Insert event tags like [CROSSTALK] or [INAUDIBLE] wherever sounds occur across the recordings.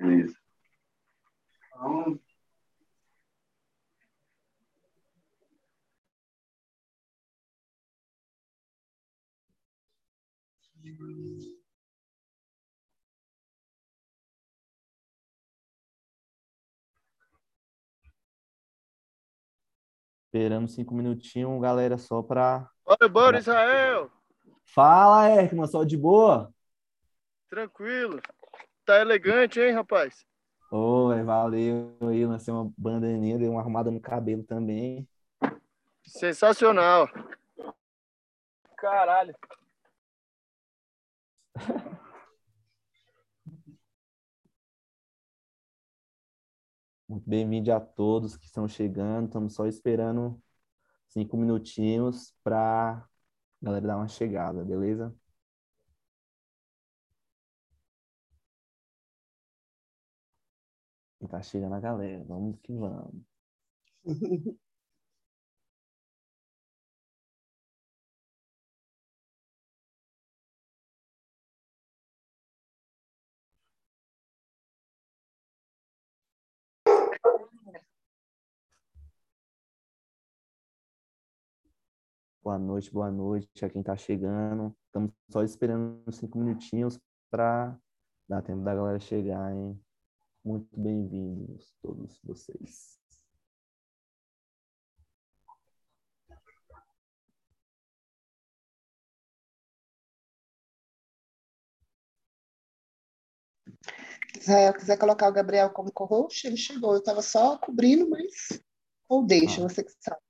Beleza. Esperamos cinco minutinhos, galera, só para. Bora, bora, Israel! Fala, Erkman, só de boa? Tranquilo. Tá elegante, hein, rapaz? Oi, valeu aí, lancei uma bandaninha, dei uma arrumada no cabelo também. Sensacional. Caralho. Muito bem-vindo a todos que estão chegando. Estamos só esperando cinco minutinhos para galera dar uma chegada, beleza? E tá chegando a galera. Vamos que vamos. [LAUGHS] Boa noite, boa noite a quem está chegando. Estamos só esperando cinco minutinhos para dar tempo da galera chegar, hein? Muito bem-vindos todos vocês. Israel quiser colocar o Gabriel como co-host, ele chegou. Eu estava só cobrindo, mas. Ou deixa, Ah. você que sabe.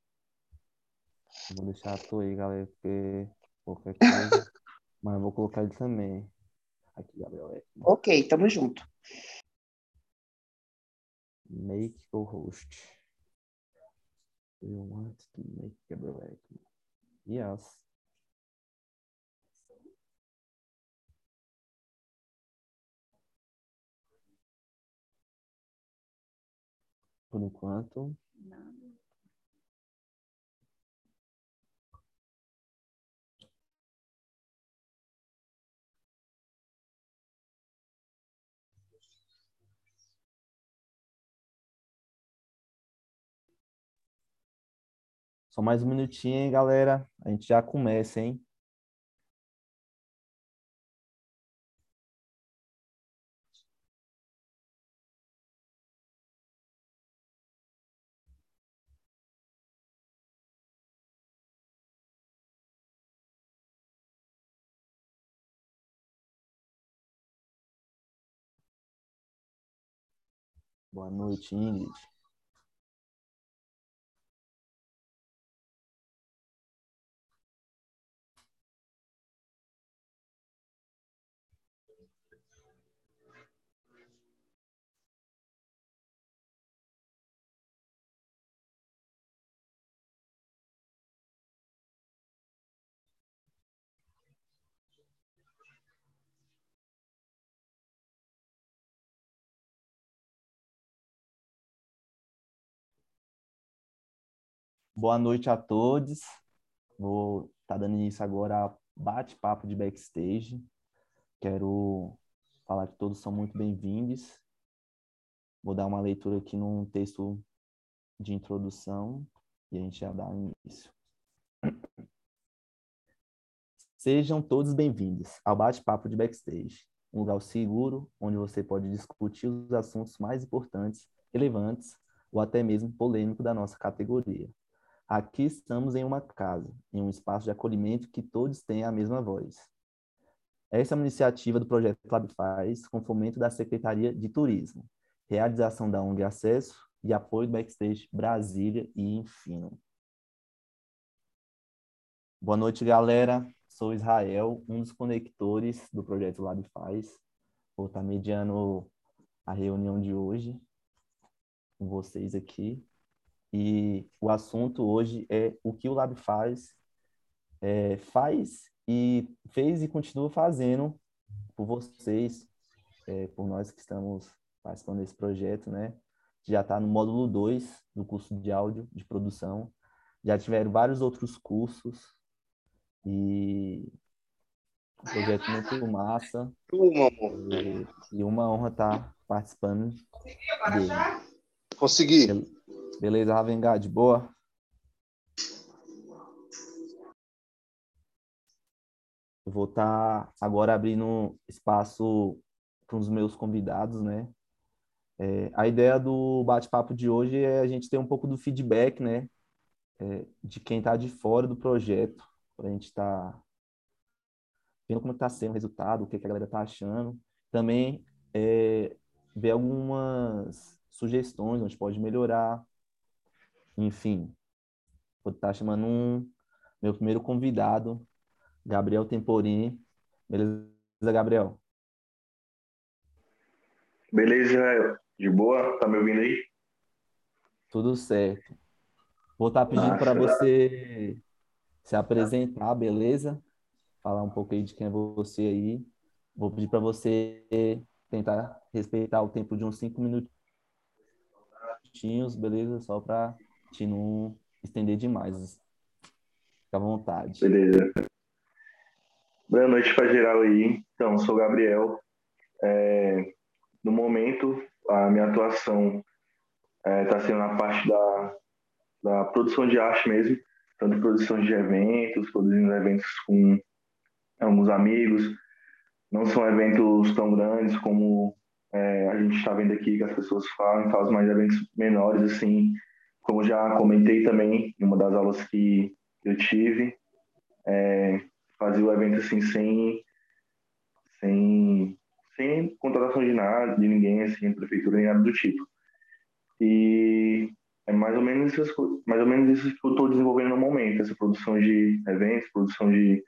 Vou deixar a tua aí, galera, porque qualquer coisa. [LAUGHS] Mas eu vou colocar ele também. Aqui, Gabriel. é Ok, tamo junto. Make o host. Do you want to make Gabriel Ekman? Yes. Por enquanto. Só mais um minutinho, hein, galera? A gente já começa, hein? Boa noite, Ingrid. Boa noite a todos. Vou estar dando início agora a bate-papo de backstage. Quero falar que todos são muito bem-vindos. Vou dar uma leitura aqui num texto de introdução e a gente já dá início. Sejam todos bem-vindos ao bate-papo de backstage, um lugar seguro onde você pode discutir os assuntos mais importantes, relevantes ou até mesmo polêmicos da nossa categoria. Aqui estamos em uma casa, em um espaço de acolhimento que todos têm a mesma voz. Essa é uma iniciativa do projeto Lab Faz, com fomento da Secretaria de Turismo, realização da ONG Acesso e apoio do Backstage Brasília e Infino. Boa noite, galera. Sou Israel, um dos conectores do projeto Lab Faz. Vou estar mediando a reunião de hoje com vocês aqui. E o assunto hoje é o que o Lab faz, é, faz e fez e continua fazendo por vocês, é, por nós que estamos participando desse projeto, né? Já está no módulo 2 do curso de áudio de produção. Já tiveram vários outros cursos e Um projeto muito massa. E, e uma honra estar participando dele. Consegui. Beleza, Ravengard, boa? Eu vou estar agora abrindo espaço para os meus convidados, né? É, a ideia do bate-papo de hoje é a gente ter um pouco do feedback, né? É, de quem está de fora do projeto, para a gente estar tá vendo como está sendo o resultado, o que, que a galera está achando. Também é, ver algumas sugestões onde pode melhorar. Enfim, vou estar chamando um meu primeiro convidado, Gabriel Temporini. Beleza, Gabriel? Beleza, de boa? Tá me ouvindo aí? Tudo certo. Vou estar pedindo para você se apresentar, beleza? Falar um pouco aí de quem é você aí. Vou pedir para você tentar respeitar o tempo de uns cinco minutinhos, beleza? Só para te não estender demais. Fica à vontade. Beleza. Boa noite para geral aí. Então, sou o Gabriel. É, no momento, a minha atuação está é, tá sendo na parte da, da produção de arte mesmo, tanto produção de eventos, produzindo eventos com alguns amigos. Não são eventos tão grandes como é, a gente está vendo aqui que as pessoas falam, fazem mais eventos menores, assim, como já comentei também em uma das aulas que eu tive, é, fazer o evento assim sem, sem, sem contratação de nada, de ninguém, assim, prefeitura, nem nada do tipo. E é mais ou menos isso, mais ou menos isso que eu estou desenvolvendo no momento, essa produção de eventos, produção de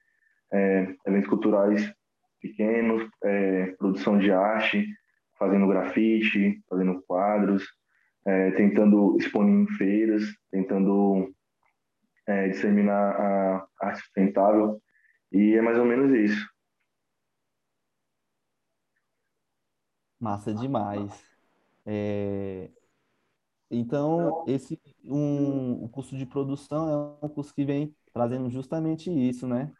é, eventos culturais pequenos, é, produção de arte, fazendo grafite, fazendo quadros, é, tentando expor em feiras, tentando é, disseminar a arte sustentável. E é mais ou menos isso. Massa demais. É... Então, esse um, o curso de produção é um curso que vem trazendo justamente isso, né?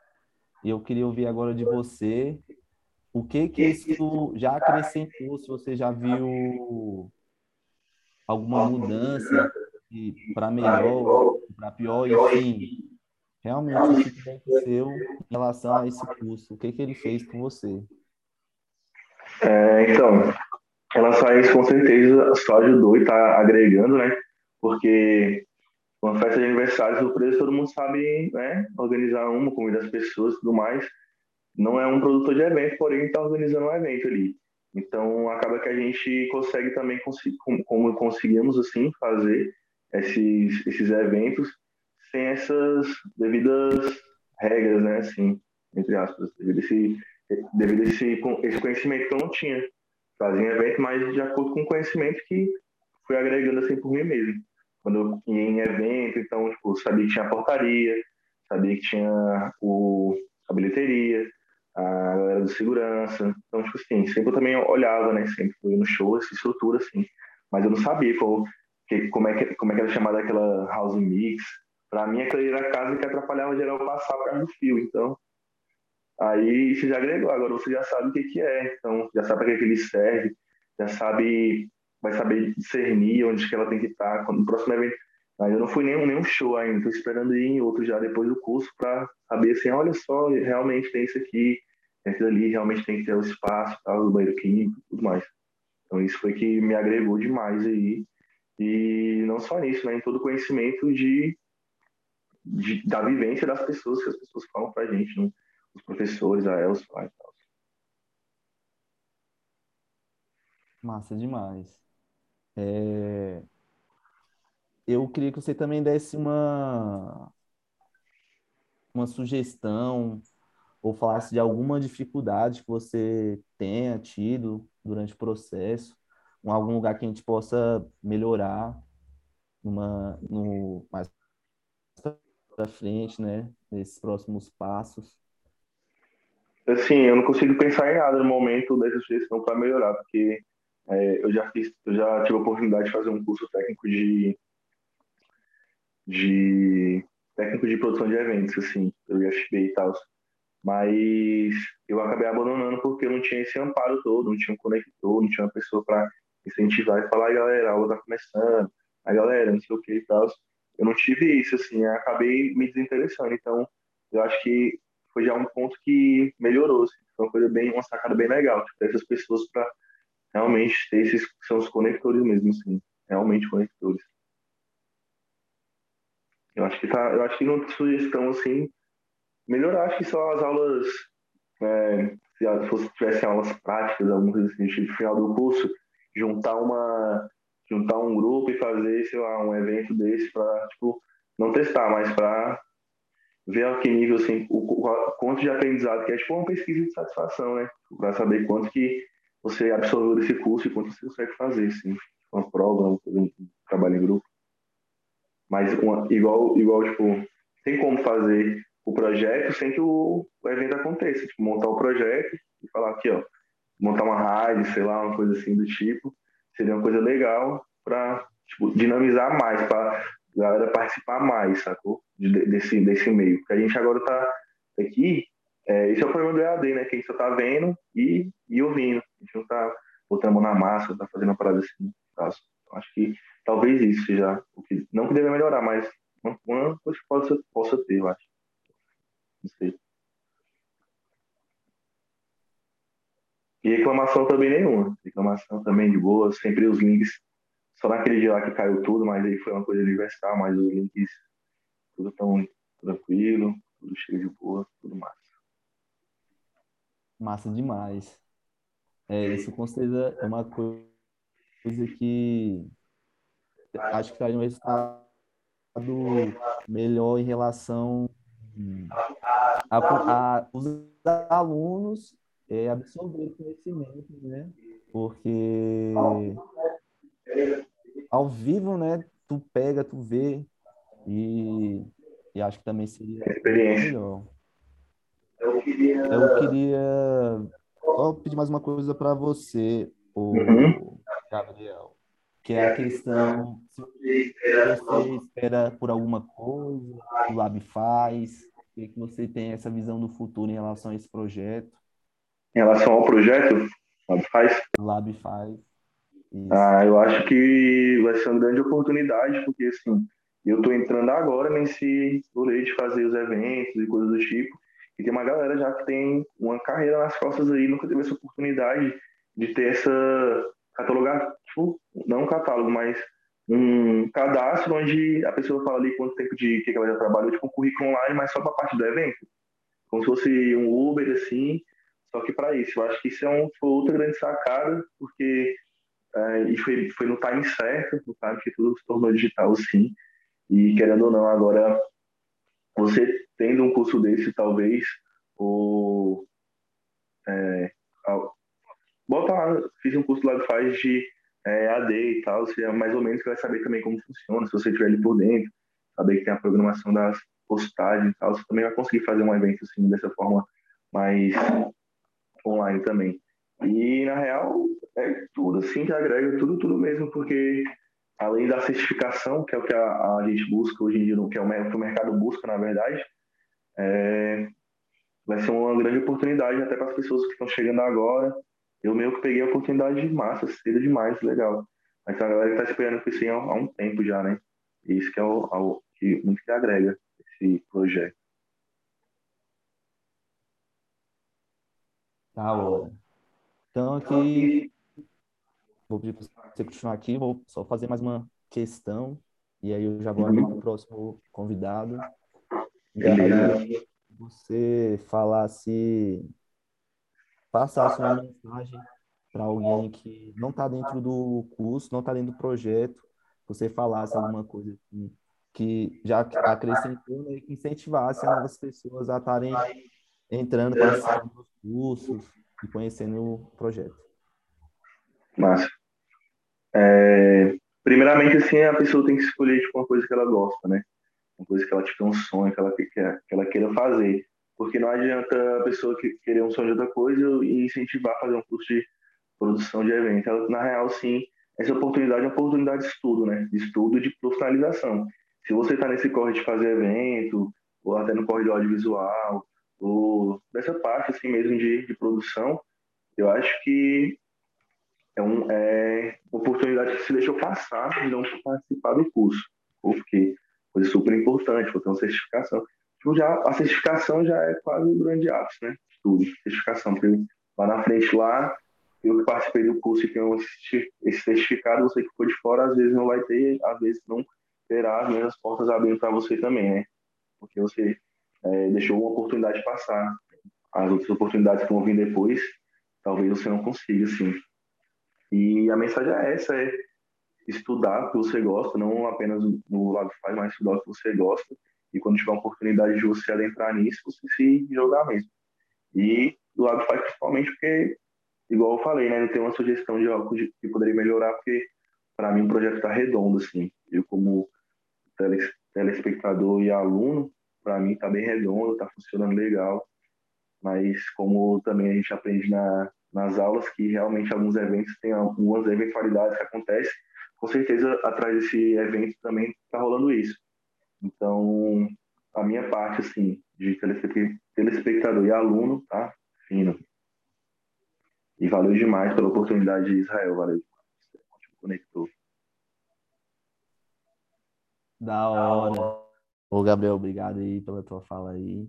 E eu queria ouvir agora de você o que que isso já acrescentou, se você já viu alguma mudança para melhor, para pior, enfim. Realmente, o feedback seu em relação a esse curso, o que que ele fez com você? É, então, em relação a isso, com certeza, só ajudou e está agregando, né? Porque uma festa de aniversário surpresa, todo mundo sabe né, organizar uma, convidar as pessoas e tudo mais. Não é um produtor de evento, porém está organizando um evento ali. Então, acaba que a gente consegue também, como conseguimos assim, fazer esses, esses eventos sem essas devidas regras, né, assim, entre aspas, devido a esse, devido esse, esse conhecimento que eu não tinha. Fazia evento, mas de acordo com o conhecimento que fui agregando assim por mim mesmo quando eu ia em evento, então, tipo, sabia que tinha portaria, sabia que tinha o, a bilheteria, a galera do segurança. Então, tipo assim, sempre eu também olhava, né? Sempre fui no show, essa estrutura, assim. Mas eu não sabia qual, que, como, é que, como é que era chamada aquela house mix. Pra mim, aquela era a casa que atrapalhava geral passar por causa do fio. Então, aí você já agregou. Agora você já sabe o que, que é. Então, já sabe para que, que ele serve. Já sabe vai saber discernir onde que ela tem que estar no próximo evento. Mas eu não fui nem nenhum show ainda, estou esperando ir em outro já depois do curso para saber assim, olha só, realmente tem isso aqui, aquilo ali, realmente tem que ter o espaço, o banheiro químico tudo mais. Então isso foi que me agregou demais aí. E não só nisso, né, em todo o conhecimento de, de da vivência das pessoas, que as pessoas falam para a gente, né? os professores, a Elsa e tal. Massa demais. É... Eu queria que você também desse uma, uma sugestão ou falasse de alguma dificuldade que você tenha tido durante o processo, em algum lugar que a gente possa melhorar numa, no, mais para frente, né, nesses próximos passos. Assim, eu não consigo pensar em nada no momento dessa sugestão para melhorar, porque é, eu já fiz, eu já tive a oportunidade de fazer um curso técnico de de técnico de produção de eventos, assim, pelo IFB e tal. mas eu acabei abandonando porque eu não tinha esse amparo todo, não tinha um conector, não tinha uma pessoa para incentivar e falar, "Ai, galera, a aula tá começando, a galera, não sei o que e tal. Eu não tive isso, assim, acabei me desinteressando. Então, eu acho que foi já um ponto que melhorou, assim, foi uma coisa bem, uma sacada bem legal, tipo, essas pessoas para realmente ter esses, são os conectores mesmo, assim, realmente conectores. Eu acho que tá, eu acho que não sugestão, assim, melhorar, acho que só as aulas, é, se fosse, tivessem aulas práticas, coisa assim, no final do curso, juntar uma juntar um grupo e fazer, sei lá, um evento desse para, tipo, não testar, mas para ver a que nível, assim, o, o, quanto de aprendizado, que é tipo uma pesquisa de satisfação, né? Para saber quanto que você absorveu desse curso e quanto você consegue fazer, assim, uma prova, um trabalho em grupo. Mas uma, igual, igual, tipo, tem como fazer o projeto sem que o, o evento aconteça. Tipo, montar o projeto e falar aqui, ó, montar uma raid, sei lá, uma coisa assim do tipo, seria uma coisa legal para tipo, dinamizar mais, para galera participar mais, sacou? De, desse, desse meio. Porque a gente agora está aqui, é, esse é o problema do EAD, né? Que a gente só tá vendo e, e ouvindo. A gente não tá botando a mão na massa, tá fazendo uma parada assim. Tá? Acho que talvez isso seja o que não que deve melhorar, mas uma coisa que possa, possa ter, eu acho. Não sei. E reclamação também nenhuma. Reclamação também de boa, sempre os links. Só naquele dia lá que caiu tudo, mas aí foi uma coisa universal, mas os links tudo tão tranquilo, tudo cheio de boa, tudo massa. Massa demais. É, isso com certeza é uma coisa que acho que traz um resultado melhor em relação a, a os alunos é, absorver conhecimento, né? Porque ao vivo, né? Tu pega, tu vê e, e acho que também seria melhor. Eu queria, eu queria só pedir mais uma coisa para você, o uhum. Gabriel, que é a questão se você espera por alguma coisa, o Lab faz, que você tem essa visão do futuro em relação a esse projeto. Em relação ao projeto, Lab faz? Lab faz. Ah, eu acho que vai ser uma grande oportunidade, porque assim, eu estou entrando agora nesse rolê de fazer os eventos e coisas do tipo, e tem uma galera já que tem uma carreira nas costas aí, nunca teve essa oportunidade de ter essa catalogar, tipo, não um catálogo, mas um cadastro onde a pessoa fala ali quanto tempo de que ela já trabalhou, tipo um currículo online, mas só para parte do evento. Como se fosse um Uber, assim, só que para isso. Eu acho que isso é um, foi outra grande sacada, porque é, e foi, foi no time certo, no time que tudo se tornou digital, sim. E querendo ou não, agora você tendo um curso desse, talvez, o. É, bota lá, fiz um curso lá de faz de é, AD e tal, você mais ou menos que vai saber também como funciona, se você estiver ali por dentro, saber que tem a programação das postagens e tal, você também vai conseguir fazer um evento assim, dessa forma mais online também. E, na real, é tudo assim que agrega, tudo, tudo mesmo, porque além da certificação, que é o que a, a gente busca hoje em dia, que é o que o mercado busca, na verdade, é, vai ser uma grande oportunidade até para as pessoas que estão chegando agora. Eu mesmo que peguei a oportunidade de massa, cedo demais, legal. Mas a galera está esperando por isso há, há, um tempo já, né? E isso que é o, o que muito que agrega esse projeto. Tá, hora. Então, aqui, vou pedir para você continuar aqui, vou só fazer mais uma questão, e aí eu já vou abrir para o próximo convidado. E você falasse, passasse uma mensagem para alguém que não está dentro do curso, não está dentro do projeto, você falasse alguma coisa assim, que já acrescentou né, e que incentivasse as pessoas a estarem entrando, participando dos cursos, e conhecendo o projeto. Massa. É, primeiramente, assim, a pessoa tem que escolher tipo, uma coisa que ela gosta, né? Uma coisa que ela tipo, um sonho, que ela, que, que ela queira fazer. Porque não adianta a pessoa que querer um sonho de outra coisa e incentivar a fazer um curso de produção de evento. Ela, na real, sim, essa oportunidade é uma oportunidade de estudo, né? De estudo de profissionalização. Se você está nesse corre de fazer evento, ou até no corre do audiovisual, do, dessa parte assim mesmo de, de produção, eu acho que é, um, é uma oportunidade que se deixou passar de não participar do curso, porque coisa super importante, vou ter uma certificação. Tipo, já, a certificação já é quase um grande ápice, né? Tudo, certificação, porque lá na frente lá, eu que participei do curso e tenho esse certificado, você que ficou de fora, às vezes não vai ter, às vezes não terá as mesmas portas abrindo para você também, né? Porque você é, deixou uma oportunidade passar. As outras oportunidades que vão vir depois, talvez você não consiga, assim. E a mensagem é essa, é estudar o que você gosta, não apenas no lado faz, mas estudar o que você gosta. E quando tiver a oportunidade de você adentrar nisso, você se jogar mesmo. E do lado faz principalmente porque, igual eu falei, né, não tem uma sugestão de algo que poderia melhorar, porque para mim o projeto está redondo, assim. Eu como telespectador e aluno, para mim está bem redondo, está funcionando legal. Mas como também a gente aprende na, nas aulas que realmente alguns eventos têm algumas eventualidades que acontecem, com certeza atrás desse evento também está rolando isso. Então, a minha parte, assim, de telespectador e aluno, tá fino. E valeu demais pela oportunidade de Israel, valeu demais. Conectou. Da hora. Ô, Gabriel, obrigado aí pela tua fala aí.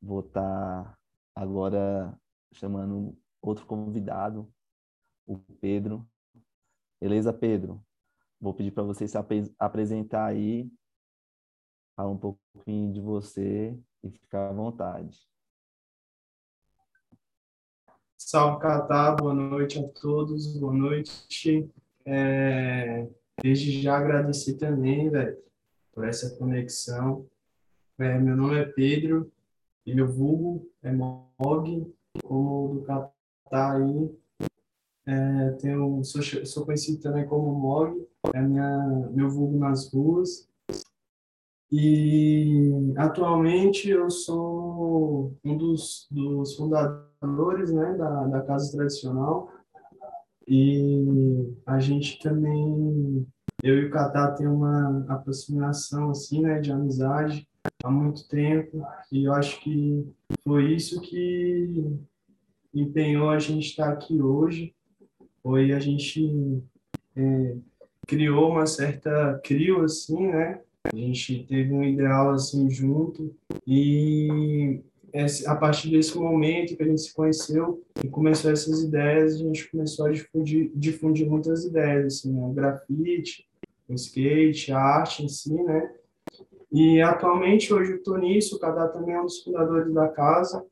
Vou estar tá agora chamando outro convidado, o Pedro. Beleza, Pedro? Vou pedir para você se ap apresentar aí, falar um pouquinho de você e ficar à vontade. Salve, Catá, boa noite a todos, boa noite. É, desde já agradecer também, velho, por essa conexão. É, meu nome é Pedro e meu vulgo é Mog, como o do Catar aí. É, tenho, sou, sou conhecido também como Mog, é minha, meu vulgo nas ruas. E atualmente eu sou um dos, dos fundadores né, da, da Casa Tradicional. E a gente também eu e o Catá tem uma aproximação assim, né, de amizade há muito tempo e eu acho que foi isso que empenhou a gente estar aqui hoje. Foi a gente é, criou uma certa criou assim, né? A gente teve um ideal assim junto e a partir desse momento que a gente se conheceu e começou essas ideias, a gente começou a difundir, difundir muitas ideias, assim, né? o grafite, o skate, a arte em si, né? E atualmente, hoje eu estou nisso, o Cadá também é um dos fundadores da casa.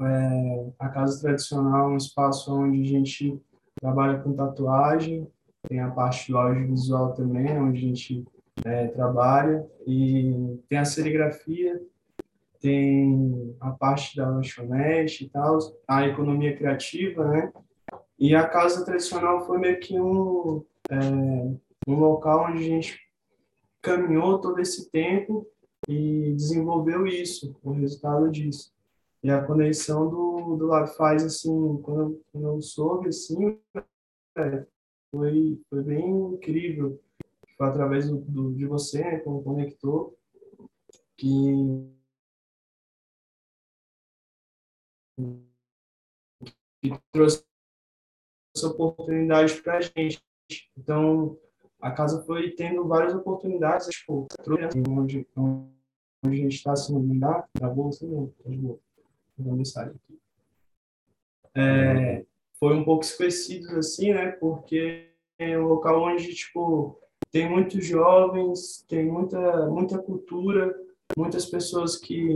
É, a casa tradicional é um espaço onde a gente trabalha com tatuagem, tem a parte loja visual também, onde a gente é, trabalha, e tem a serigrafia, tem a parte da lanchonete e tal, a economia criativa, né? E a casa tradicional foi meio que um, é, um local onde a gente caminhou todo esse tempo e desenvolveu isso, o resultado disso. E a conexão do, do lado faz, assim, quando, quando eu soube, assim, é, foi, foi bem incrível. Foi através do, do, de você, né, como conector, que que trouxe essa oportunidade para a gente. Então, a casa foi tendo várias oportunidades, tipo, onde, onde a gente está, se não me engano, na bolsa, não, boa. Vou mensagem aqui. É, foi um pouco esquecido, assim, né, porque é um local onde, tipo, tem muitos jovens, tem muita, muita cultura, muitas pessoas que,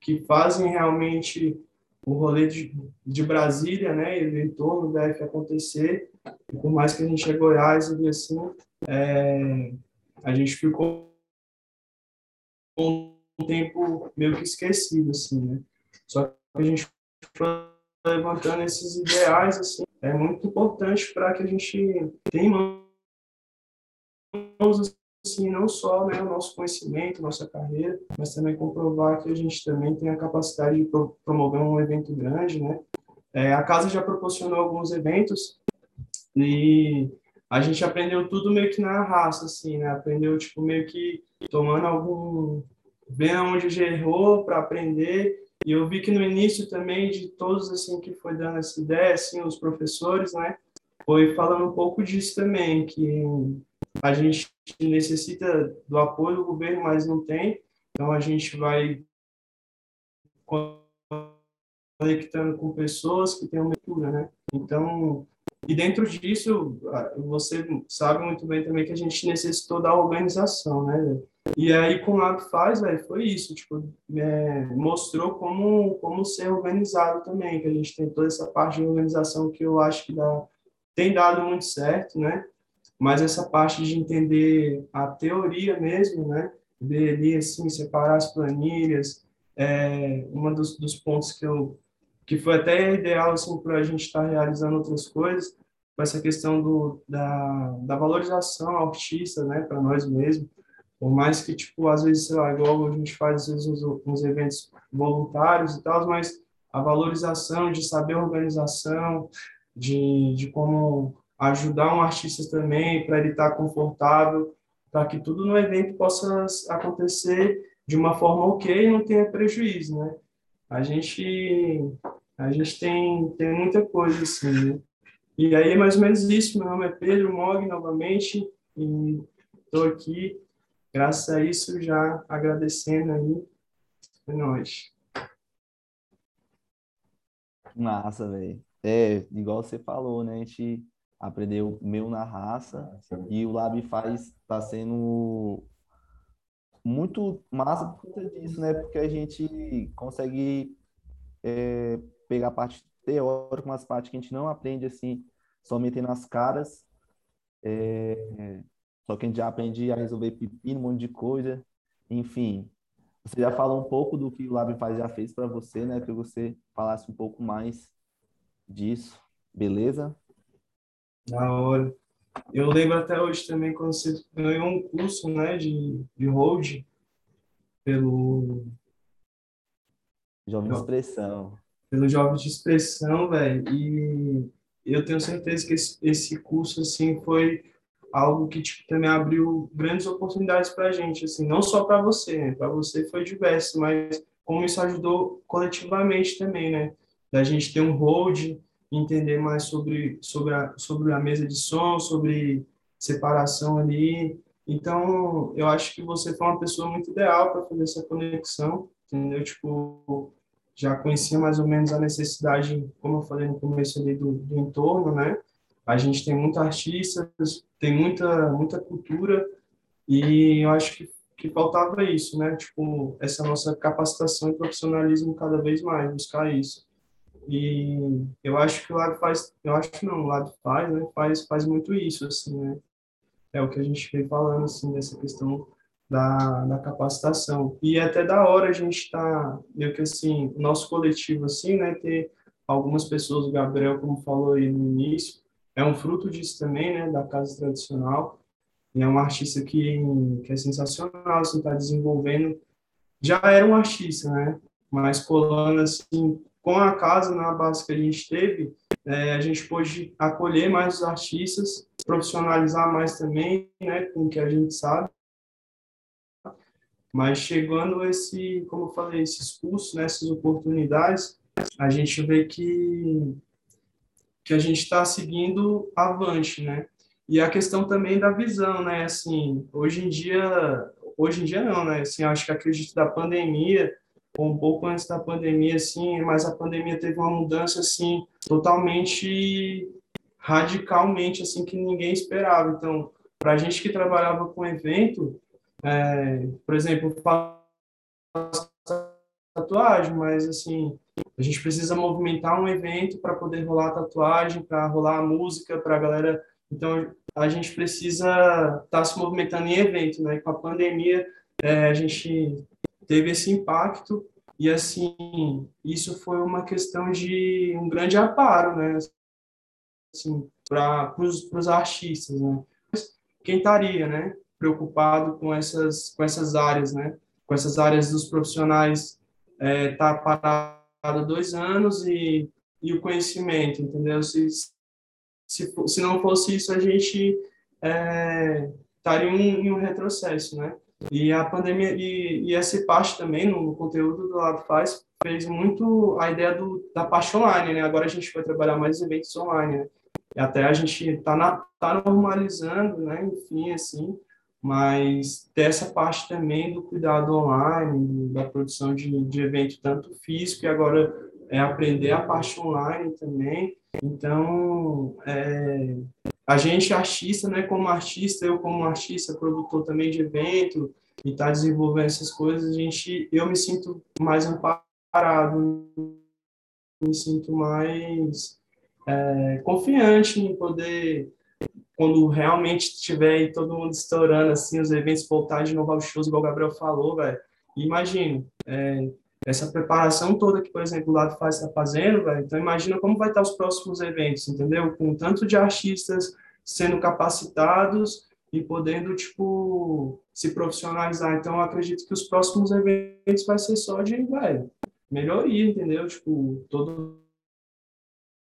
que fazem realmente o rolê de, de Brasília, né, e do entorno acontecer, e por mais que a gente é Goiás e assim, é, a gente ficou um tempo meio que esquecido, assim, né, só que a gente foi levantando esses ideais, assim, é muito importante para que a gente tenha assim, não só né, o nosso conhecimento, nossa carreira, mas também comprovar que a gente também tem a capacidade de promover um evento grande, né? É, a casa já proporcionou alguns eventos e a gente aprendeu tudo meio que na raça, assim, né? Aprendeu, tipo, meio que tomando algum... vendo onde já errou para aprender e eu vi que no início também de todos assim que foi dando essa ideia, assim, os professores, né, foi falando um pouco disso também, que a gente necessita do apoio do governo, mas não tem, então a gente vai conectando com pessoas que têm uma leitura, né? Então, e dentro disso, você sabe muito bem também que a gente necessitou da organização, né? E aí, com o Lab Faz, véio, foi isso, tipo, é, mostrou como, como ser organizado também, que a gente tem toda essa parte de organização que eu acho que dá, tem dado muito certo, né? Mas essa parte de entender a teoria mesmo, né? Ver ali, assim, separar as planilhas, é, um dos, dos pontos que eu que foi até ideal assim para a gente estar tá realizando outras coisas, com essa questão do, da, da valorização artista, né, para nós mesmos. Por mais que, tipo, às vezes, sei lá, igual a gente faz às vezes uns, uns eventos voluntários e tal, mas a valorização de saber organização, de, de como ajudar um artista também para ele estar tá confortável, para que tudo no evento possa acontecer de uma forma ok e não tenha prejuízo, né? A gente a gente tem tem muita coisa assim, né? E aí é mais ou menos isso. Meu nome é Pedro Mog novamente e estou aqui graças a isso já agradecendo aí é nós. Massa, velho. É, igual você falou, né? A gente aprendeu meu na raça e o Lab faz tá sendo muito massa por conta disso, né? Porque a gente consegue é, pegar a parte teórica, umas partes que a gente não aprende assim, somente nas caras. É, só que a gente já aprende a resolver pepino, um monte de coisa. Enfim, você já falou um pouco do que o Lab faz já fez para você, né? Que você falasse um pouco mais disso, beleza? Da hora. Eu lembro até hoje também quando você ganhou um curso, né, de, de hold pelo Jovem de Expressão. Pelo Jovem de Expressão, velho. E eu tenho certeza que esse, esse curso, assim, foi algo que tipo, também abriu grandes oportunidades para a gente, assim, não só para você, né? Para você foi diverso, mas como isso ajudou coletivamente também, né? Da gente ter um hold, entender mais sobre, sobre, a, sobre a mesa de som, sobre separação ali. Então, eu acho que você foi uma pessoa muito ideal para fazer essa conexão, entendeu? Tipo, já conhecia mais ou menos a necessidade, como eu falei no começo ali, do, do entorno, né? A gente tem muitos artistas, tem muita, muita cultura, e eu acho que, que faltava isso, né? Tipo, essa nossa capacitação e profissionalismo cada vez mais, buscar isso. E eu acho que o lado faz, eu acho que não, o lado faz, né? Faz, faz muito isso, assim, né? É o que a gente vem falando, assim, dessa questão da, da capacitação. E é até da hora a gente estar, tá, meio que assim, nosso coletivo, assim, né? Ter algumas pessoas, o Gabriel, como falou aí no início, é um fruto disso também, né? Da casa tradicional. E é um artista que, que é sensacional, assim, tá desenvolvendo. Já era um artista, né? Mas colando, assim, com a casa na base que a gente teve, é, a gente pôde acolher mais os artistas, profissionalizar mais também, né, com o que a gente sabe. Mas chegando esse, como eu falei, esses cursos, né, essas oportunidades, a gente vê que que a gente está seguindo avante, né? E a questão também da visão, né? Assim, hoje em dia, hoje em dia não, né? Assim, acho que acredito da pandemia, um pouco antes da pandemia, assim, mas a pandemia teve uma mudança, assim, totalmente, radicalmente, assim, que ninguém esperava. Então, para a gente que trabalhava com evento, é, por exemplo, faço tatuagem, mas, assim, a gente precisa movimentar um evento para poder rolar tatuagem, para rolar a música, para a galera. Então, a gente precisa estar tá se movimentando em evento, né? Com a pandemia, é, a gente teve esse impacto e assim isso foi uma questão de um grande aparo, né? Assim, para os artistas, né? Quem estaria, né? Preocupado com essas com essas áreas, né? Com essas áreas dos profissionais é, tá parado dois anos e e o conhecimento, entendeu? Se se, se não fosse isso, a gente é, estaria em um, em um retrocesso, né? E a pandemia, e, e essa parte também no conteúdo do Lado Faz fez muito a ideia do, da parte online, né? Agora a gente vai trabalhar mais eventos online, né? E até a gente está tá normalizando, né? Enfim, assim, mas dessa parte também do cuidado online, da produção de, de evento tanto físico e agora é aprender a parte online também. Então, é, a gente artista, né, como artista, eu como artista, produtor também de evento e tá desenvolvendo essas coisas, a gente, eu me sinto mais amparado, me sinto mais é, confiante em poder quando realmente estiver todo mundo estourando, assim, os eventos voltar de novo aos shows, igual o Gabriel falou, velho. Imagina, é, essa preparação toda que, por exemplo, o Lado Faz está fazendo. Então, imagina como vai estar os próximos eventos, entendeu? Com tanto de artistas sendo capacitados e podendo, tipo, se profissionalizar. Então, acredito que os próximos eventos vai ser só de, velho, melhoria, entendeu? Tipo, todo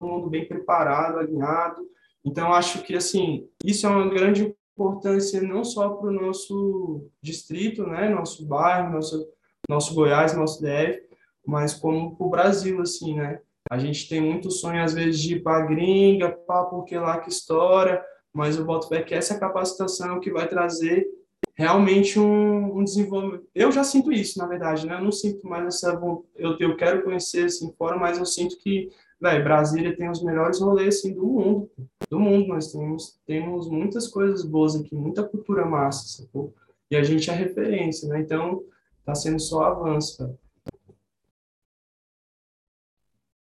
mundo bem preparado, alinhado, então, acho que, assim, isso é uma grande importância não só para o nosso distrito, né, nosso bairro, nosso, nosso Goiás, nosso DF, mas como para o Brasil, assim, né? A gente tem muito sonho, às vezes, de ir para a gringa, pá, porque lá que estoura, mas eu boto fé que essa capacitação que vai trazer realmente um, um, desenvolvimento. Eu já sinto isso, na verdade, né? Eu não sinto mais essa. Eu, eu quero conhecer assim fora, mas eu sinto que Véi, Brasília tem os melhores rolês assim, do mundo. Do mundo, nós temos, temos muitas coisas boas aqui, muita cultura massa, sacou? E a gente é referência, né? Então, tá sendo só avanço, cara.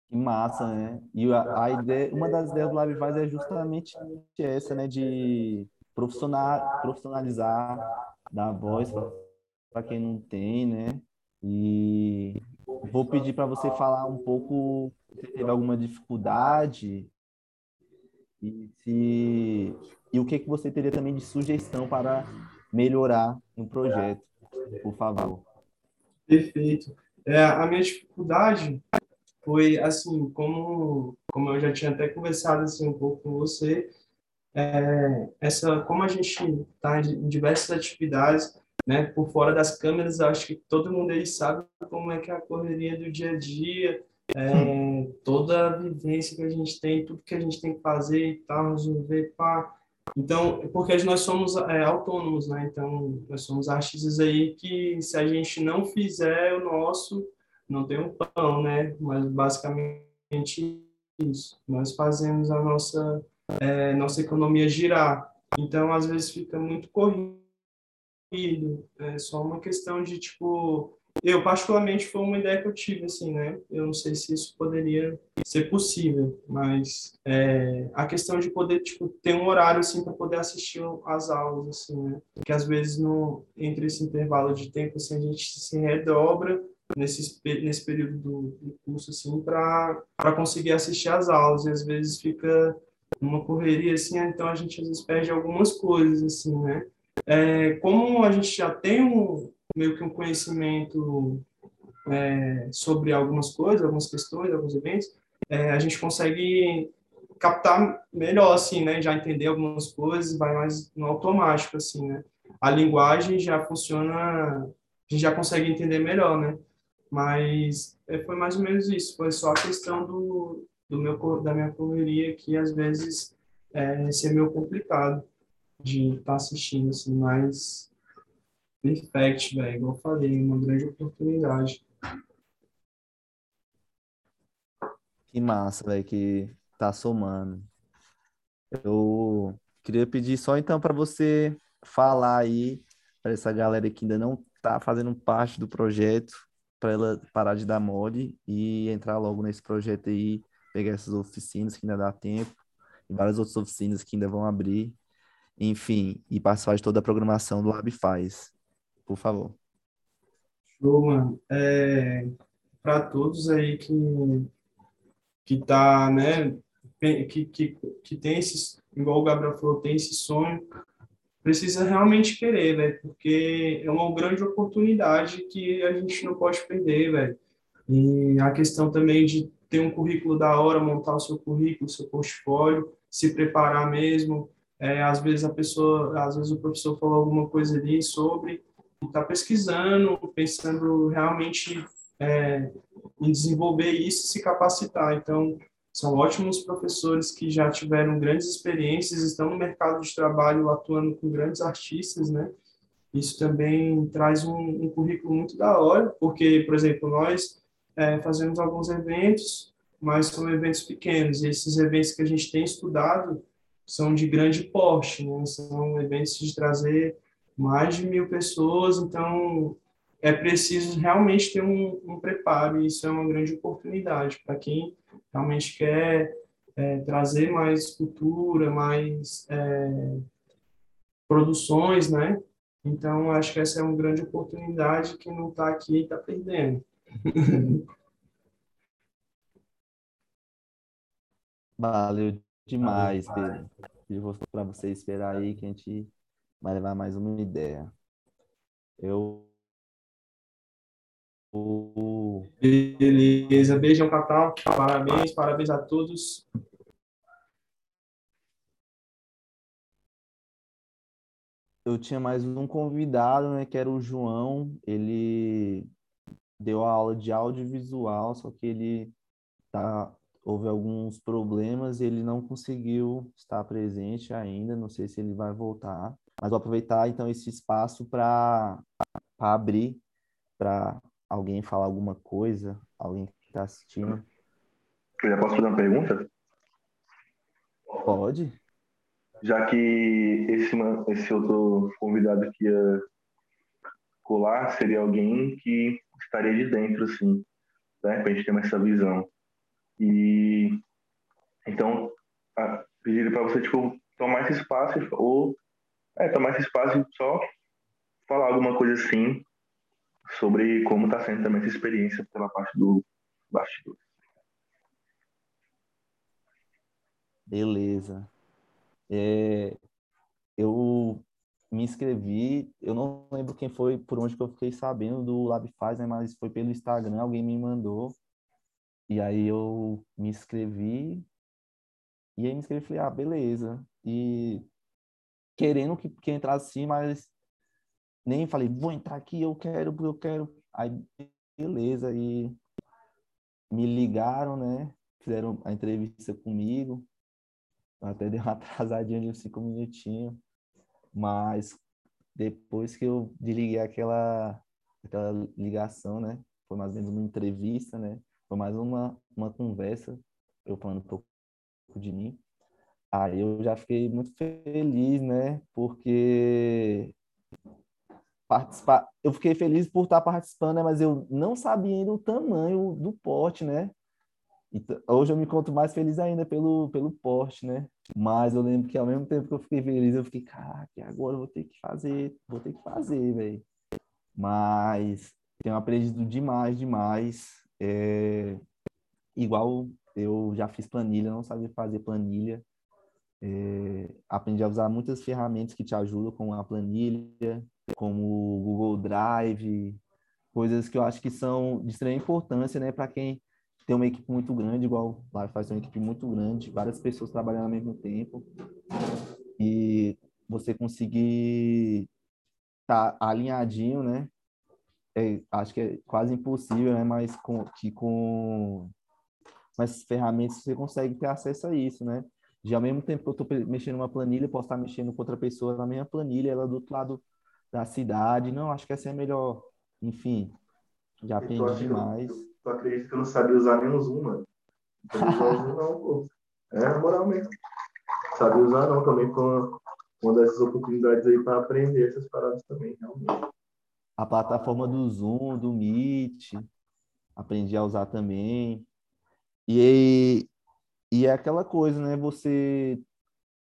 Que massa, né? E a, a ideia, uma das ideias do LabVaz é justamente essa, né? De profissional, profissionalizar, dar voz para quem não tem, né? E vou pedir para você falar um pouco se teve alguma dificuldade e se e o que que você teria também de sugestão para melhorar no projeto, por favor. Perfeito. É, a minha dificuldade foi assim, como como eu já tinha até conversado assim um pouco com você, é, essa como a gente está em diversas atividades, né, por fora das câmeras, acho que todo mundo aí sabe como é que é a correria do dia a dia, é, toda a vivência que a gente tem, tudo que a gente tem que fazer e tal, resolver, pá. Então, porque nós somos é, autônomos, né? Então, nós somos artistas aí que se a gente não fizer o nosso, não tem um pão, né? Mas basicamente isso. Nós fazemos a nossa, é, nossa economia girar. Então, às vezes fica muito corrido. É só uma questão de, tipo, eu, particularmente, foi uma ideia que eu tive, assim, né? Eu não sei se isso poderia ser possível, mas é, a questão de poder, tipo, ter um horário, assim, para poder assistir às aulas, assim, né? Que às vezes, no, entre esse intervalo de tempo, assim, a gente se redobra nesse, nesse período do, do curso, assim, para conseguir assistir às aulas, e às vezes fica uma correria, assim, então a gente às vezes perde algumas coisas, assim, né? É, como a gente já tem um, meio que um conhecimento é, sobre algumas coisas, algumas questões, alguns eventos, é, a gente consegue captar melhor, assim, né? Já entender algumas coisas, vai mais no automático, assim, né? A linguagem já funciona, a gente já consegue entender melhor, né? Mas é, foi mais ou menos isso, foi só a questão do, do meu, da minha correria que às vezes é, ser meio complicado de estar tá assistindo, assim, mas Perfect, velho. Igual eu falei, uma grande oportunidade. Que massa, velho, que tá somando. Eu queria pedir só então para você falar aí para essa galera que ainda não tá fazendo parte do projeto, para ela parar de dar mole e entrar logo nesse projeto aí, pegar essas oficinas que ainda dá tempo, e várias outras oficinas que ainda vão abrir, enfim, e participar de toda a programação do LabFaz por favor. Show, mano. É, para todos aí que que tá, né, que, que, que tem esses, igual o Gabriel falou, tem esse sonho, precisa realmente querer, velho, porque é uma grande oportunidade que a gente não pode perder, velho. E a questão também de ter um currículo da hora, montar o seu currículo, o seu portfólio, se preparar mesmo. É, às vezes a pessoa, às vezes o professor falou alguma coisa ali sobre, está pesquisando, pensando realmente é, em desenvolver isso e se capacitar. Então, são ótimos professores que já tiveram grandes experiências, estão no mercado de trabalho atuando com grandes artistas, né? Isso também traz um, um currículo muito da hora, porque, por exemplo, nós é, fazemos alguns eventos, mas são eventos pequenos, e esses eventos que a gente tem estudado são de grande porte, né? São eventos de trazer mais de mil pessoas, então é preciso realmente ter um, um preparo, e isso é uma grande oportunidade para quem realmente quer é, trazer mais cultura, mais é, produções, né? Então, acho que essa é uma grande oportunidade que não está aqui está perdendo. [LAUGHS] Valeu demais, Pedro. E vou para você esperar aí que a gente vai levar mais uma ideia. Eu. Beleza, beijão, Catal. Parabéns, parabéns a todos. Eu tinha mais um convidado, né, que era o João. Ele deu a aula de audiovisual, só que ele tá houve alguns problemas e ele não conseguiu estar presente ainda. Não sei se ele vai voltar, mas vou aproveitar então esse espaço para abrir para alguém falar alguma coisa, alguém que está assistindo. Eu já posso fazer uma pergunta? Pode. Já que esse, esse outro convidado que ia colar seria alguém que estaria de dentro, assim, né? Para a gente ter essa visão. E então, pedir para você tipo tomar esse espaço ou é, tomar esse espaço só falar alguma coisa assim sobre como está sendo também essa experiência pela parte do bastidor. Beleza. É, eu me inscrevi, eu não lembro quem foi, por onde que eu fiquei sabendo do LabFaz, né, mas foi pelo Instagram, alguém me mandou. E aí eu me inscrevi, e aí me inscrevi e falei, ah, beleza. E querendo que, que entrasse sim, mas nem falei, vou entrar aqui, eu quero, eu quero. Aí, beleza, e me ligaram, né? Fizeram a entrevista comigo. Até [LAUGHS] deu uma atrasadinha de uns cinco minutinhos. Mas depois que eu desliguei aquela, aquela ligação, né? Foi mais ou menos uma entrevista, né? Foi mais uma, uma conversa, eu falando um pouco de mim. Aí eu já fiquei muito feliz, né? Porque participar, eu fiquei feliz por estar participando, né? Mas eu não sabia ainda o tamanho do porte, né? Então, hoje eu me conto mais feliz ainda pelo, pelo porte, né? Mas eu lembro que ao mesmo tempo que eu fiquei feliz, eu fiquei, caraca, agora eu vou ter que fazer, vou ter que fazer, velho. Mas tenho aprendido demais, demais. É, igual eu já fiz planilha, não sabia fazer planilha. É, aprendi a usar muitas ferramentas que te ajudam com a planilha, como o Google Drive, coisas que eu acho que são de extrema importância, né, para quem tem uma equipe muito grande, igual lá faz uma equipe muito grande, várias pessoas trabalhando ao mesmo tempo, e você conseguir estar tá alinhadinho, né? É, acho que é quase impossível, né? Mas com, que com essas ferramentas você consegue ter acesso a isso, né? Já ao mesmo tempo que eu estou mexendo numa planilha, posso estar mexendo com outra pessoa na minha planilha, ela do outro lado da cidade. Não, acho que essa é a melhor. Enfim, já aprendi demais. Eu, tu acredita que eu não sabia usar nem o Zoom, mano? Não não, pô. É, moral mesmo. Sabia usar não, também com uma, uma dessas oportunidades aí para aprender essas paradas também, realmente. A plataforma do Zoom, do Meet, aprendi a usar também. E, e é aquela coisa, né? Você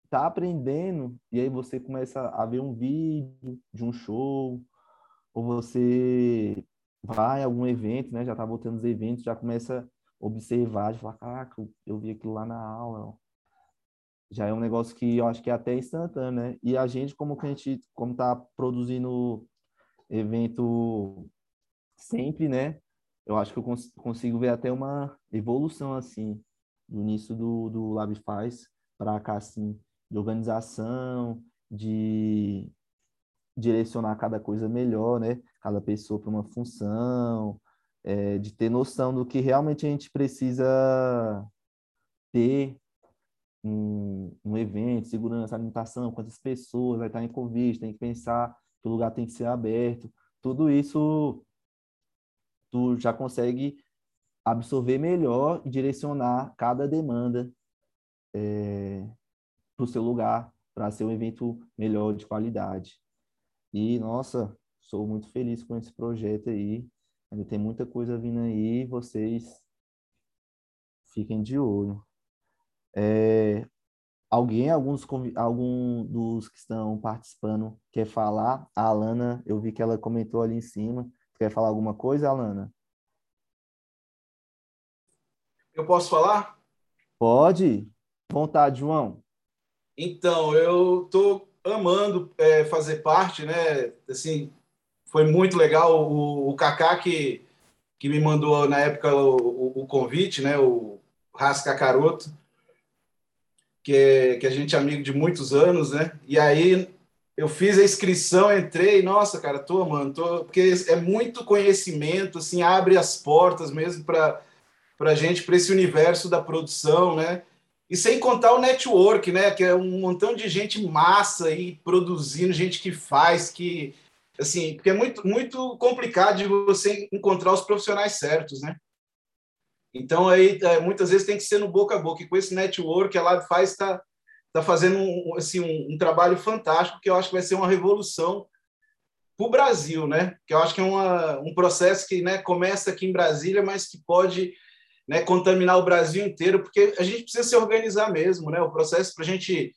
tá aprendendo e aí você começa a ver um vídeo de um show, ou você vai a algum evento, né? Já tá voltando os eventos, já começa a observar, de falar, caraca, eu vi aquilo lá na aula. Já é um negócio que eu acho que é até instantâneo, né? E a gente, como que a gente, como tá produzindo evento sempre, né? Eu acho que eu cons consigo ver até uma evolução, assim, no início do, do LabFaz para cá, assim, de organização, de direcionar cada coisa melhor, né? Cada pessoa para uma função, é, de ter noção do que realmente a gente precisa ter um, um evento, segurança, alimentação, quantas pessoas vai estar em Covid, tem que pensar que o lugar tem que ser aberto. Tudo isso tu já consegue absorver melhor e direcionar cada demanda é, para o seu lugar, para ser um evento melhor de qualidade. E, nossa, sou muito feliz com esse projeto aí. Ainda tem muita coisa vindo aí, vocês fiquem de olho. É, alguém, alguns, algum dos que estão participando quer falar? A Alana, eu vi que ela comentou ali em cima. Quer falar alguma coisa, Alana? Eu posso falar? Pode. Vontade, João. Então, eu estou amando é, fazer parte, né? Assim, foi muito legal. O, o Kaká que, que me mandou na época o, o, o convite, né? O Rasca Caroto, que, é, que a gente é amigo de muitos anos, né? E aí eu fiz a inscrição, entrei, nossa, cara, tô amando, tô, porque é muito conhecimento, assim, abre as portas mesmo para para gente, para esse universo da produção, né? E sem contar o network, né? Que é um montão de gente massa aí produzindo, gente que faz, que assim, porque é muito muito complicado de você encontrar os profissionais certos, né? Então aí é, muitas vezes tem que ser no boca a boca. E com esse network a Lab faz está tá fazendo um, assim um, um, trabalho fantástico que eu acho que vai ser uma revolução para o Brasil, né? Que eu acho que é uma, um processo que né, começa aqui em Brasília, mas que pode né, contaminar o Brasil inteiro, porque a gente precisa se organizar mesmo, né? O processo para a gente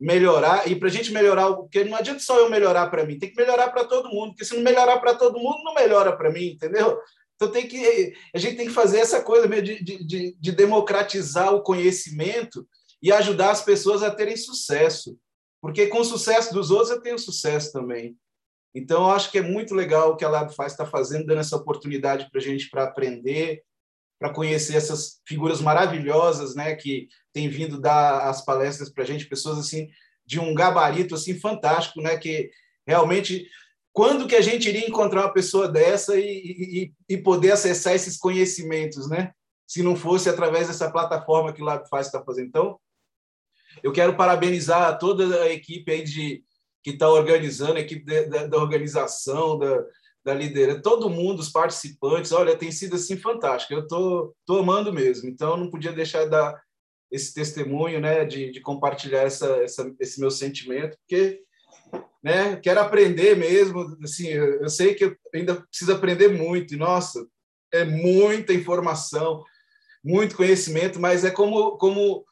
melhorar e para a gente melhorar, porque não adianta só eu melhorar para mim, tem que melhorar para todo mundo, porque se não melhorar para todo mundo, não melhora para mim, entendeu? Então tem que a gente tem que fazer essa coisa mesmo de, de, de democratizar o conhecimento e ajudar as pessoas a terem sucesso, porque com o sucesso dos outros eu tenho sucesso também. Então eu acho que é muito legal o que a Lab faz está fazendo, dando essa oportunidade para a gente para aprender, para conhecer essas figuras maravilhosas, né, que têm vindo dar as palestras para a gente, pessoas assim de um gabarito assim fantástico, né, que realmente quando que a gente iria encontrar uma pessoa dessa e, e, e poder acessar esses conhecimentos, né? Se não fosse através dessa plataforma que o LabFaz está fazendo. Então, eu quero parabenizar toda a equipe aí de que está organizando, a equipe da, da organização, da, da liderança, todo mundo, os participantes, olha, tem sido assim fantástico. Eu tô, tô amando mesmo. Então, não podia deixar de dar esse testemunho, né, de, de compartilhar essa, essa, esse meu sentimento, porque, né, quero aprender mesmo. Assim, eu, eu sei que eu ainda preciso aprender muito. E nossa, é muita informação, muito conhecimento, mas é como como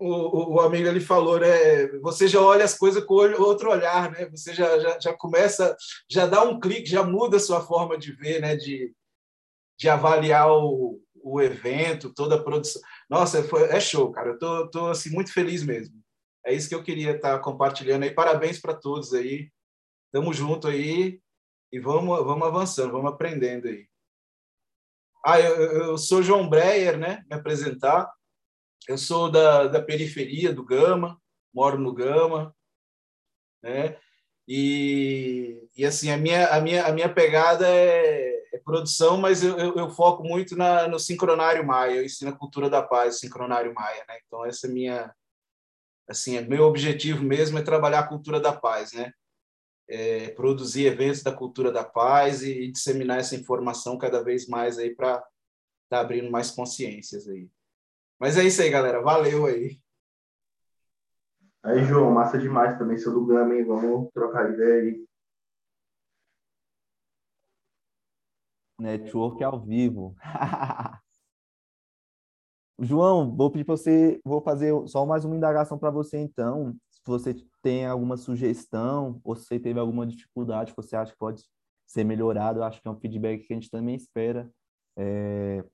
o, o, amigo ali falou, né? Você já olha as coisas com outro olhar, né? Você já, já, já começa, já dá um clique, já muda a sua forma de ver, né? De, de avaliar o, o evento, toda a produção. Nossa, foi, é show, cara. Eu tô, tô assim, muito feliz mesmo. É isso que eu queria estar compartilhando aí. Parabéns para todos aí. Tamo junto aí e vamos, vamos avançando, vamos aprendendo aí. Ah, eu, eu sou João Breyer, né? Me apresentar. Eu sou da, da periferia do Gama, moro no Gama, né? E, e assim, a minha, a minha, a minha pegada é, é produção, mas eu, eu, eu, foco muito na, no sincronário maia, eu ensino a cultura da paz, sincronário maia, né? Então, essa é minha, assim, é meu objetivo mesmo é trabalhar a cultura da paz, né? É, produzir eventos da cultura da paz e, e disseminar essa informação cada vez mais aí para estar tá abrindo mais consciências aí. Mas é isso aí, galera. Valeu aí. Aí, João, massa demais também. Sou do Gama, hein? Vamos trocar ideia aí. Network ao vivo. [LAUGHS] João, vou pedir para você, vou fazer só mais uma indagação para você então. Se você tem alguma sugestão ou se você teve alguma dificuldade que você acha que pode ser melhorado, eu acho que é um feedback que a gente também espera. É,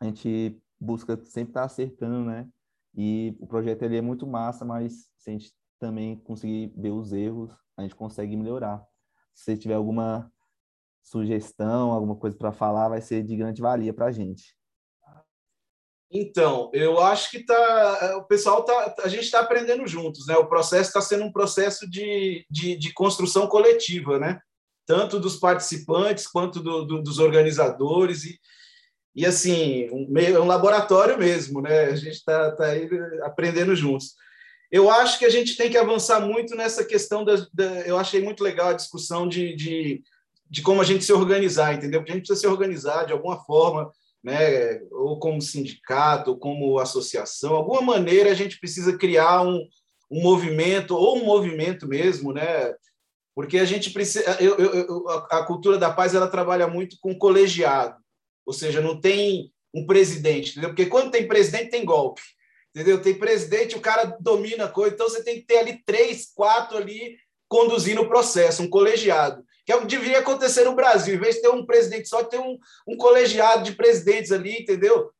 a gente busca sempre estar tá acertando, né? E o projeto ele é muito massa, mas se a gente também conseguir ver os erros, a gente consegue melhorar. Se você tiver alguma sugestão, alguma coisa para falar, vai ser de grande valia para a gente. Então, eu acho que tá, o pessoal tá, a gente está aprendendo juntos, né? O processo está sendo um processo de, de, de, construção coletiva, né? Tanto dos participantes quanto do, do, dos organizadores e, e assim, um, um laboratório mesmo, né? A gente está tá aí aprendendo juntos. Eu acho que a gente tem que avançar muito nessa questão da, da eu achei muito legal a discussão de, de, de como a gente se organizar, entendeu? Porque a gente precisa se organizar de alguma forma né, ou como sindicato, ou como associação, alguma maneira a gente precisa criar um, um movimento, ou um movimento mesmo, né, porque a gente precisa. Eu, eu, eu, a cultura da paz ela trabalha muito com colegiado, ou seja, não tem um presidente, entendeu? Porque quando tem presidente, tem golpe. Entendeu? Tem presidente, o cara domina a coisa, então você tem que ter ali três, quatro ali conduzindo o processo, um colegiado que é o que deveria acontecer no Brasil. Em vez de ter um presidente só, ter um, um colegiado de presidentes ali, entendeu?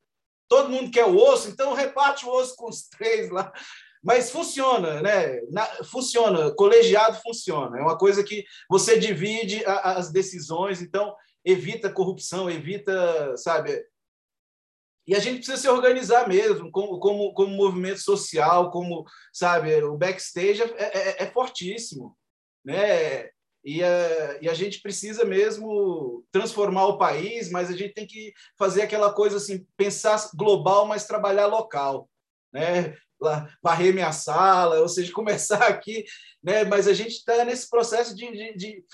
Todo mundo quer o osso, então reparte o osso com os [LAUGHS] três lá. Mas funciona, né? Na, funciona, colegiado funciona. É uma coisa que você divide as decisões, então evita corrupção, evita, sabe? E a gente precisa se organizar mesmo, como, como, como movimento social, como, sabe, o backstage é, é, é fortíssimo, né? E a, e a gente precisa mesmo transformar o país, mas a gente tem que fazer aquela coisa assim, pensar global, mas trabalhar local, né? varrer minha sala, ou seja, [LAUGHS] começar aqui, né? Mas a gente está nesse processo de, de, de,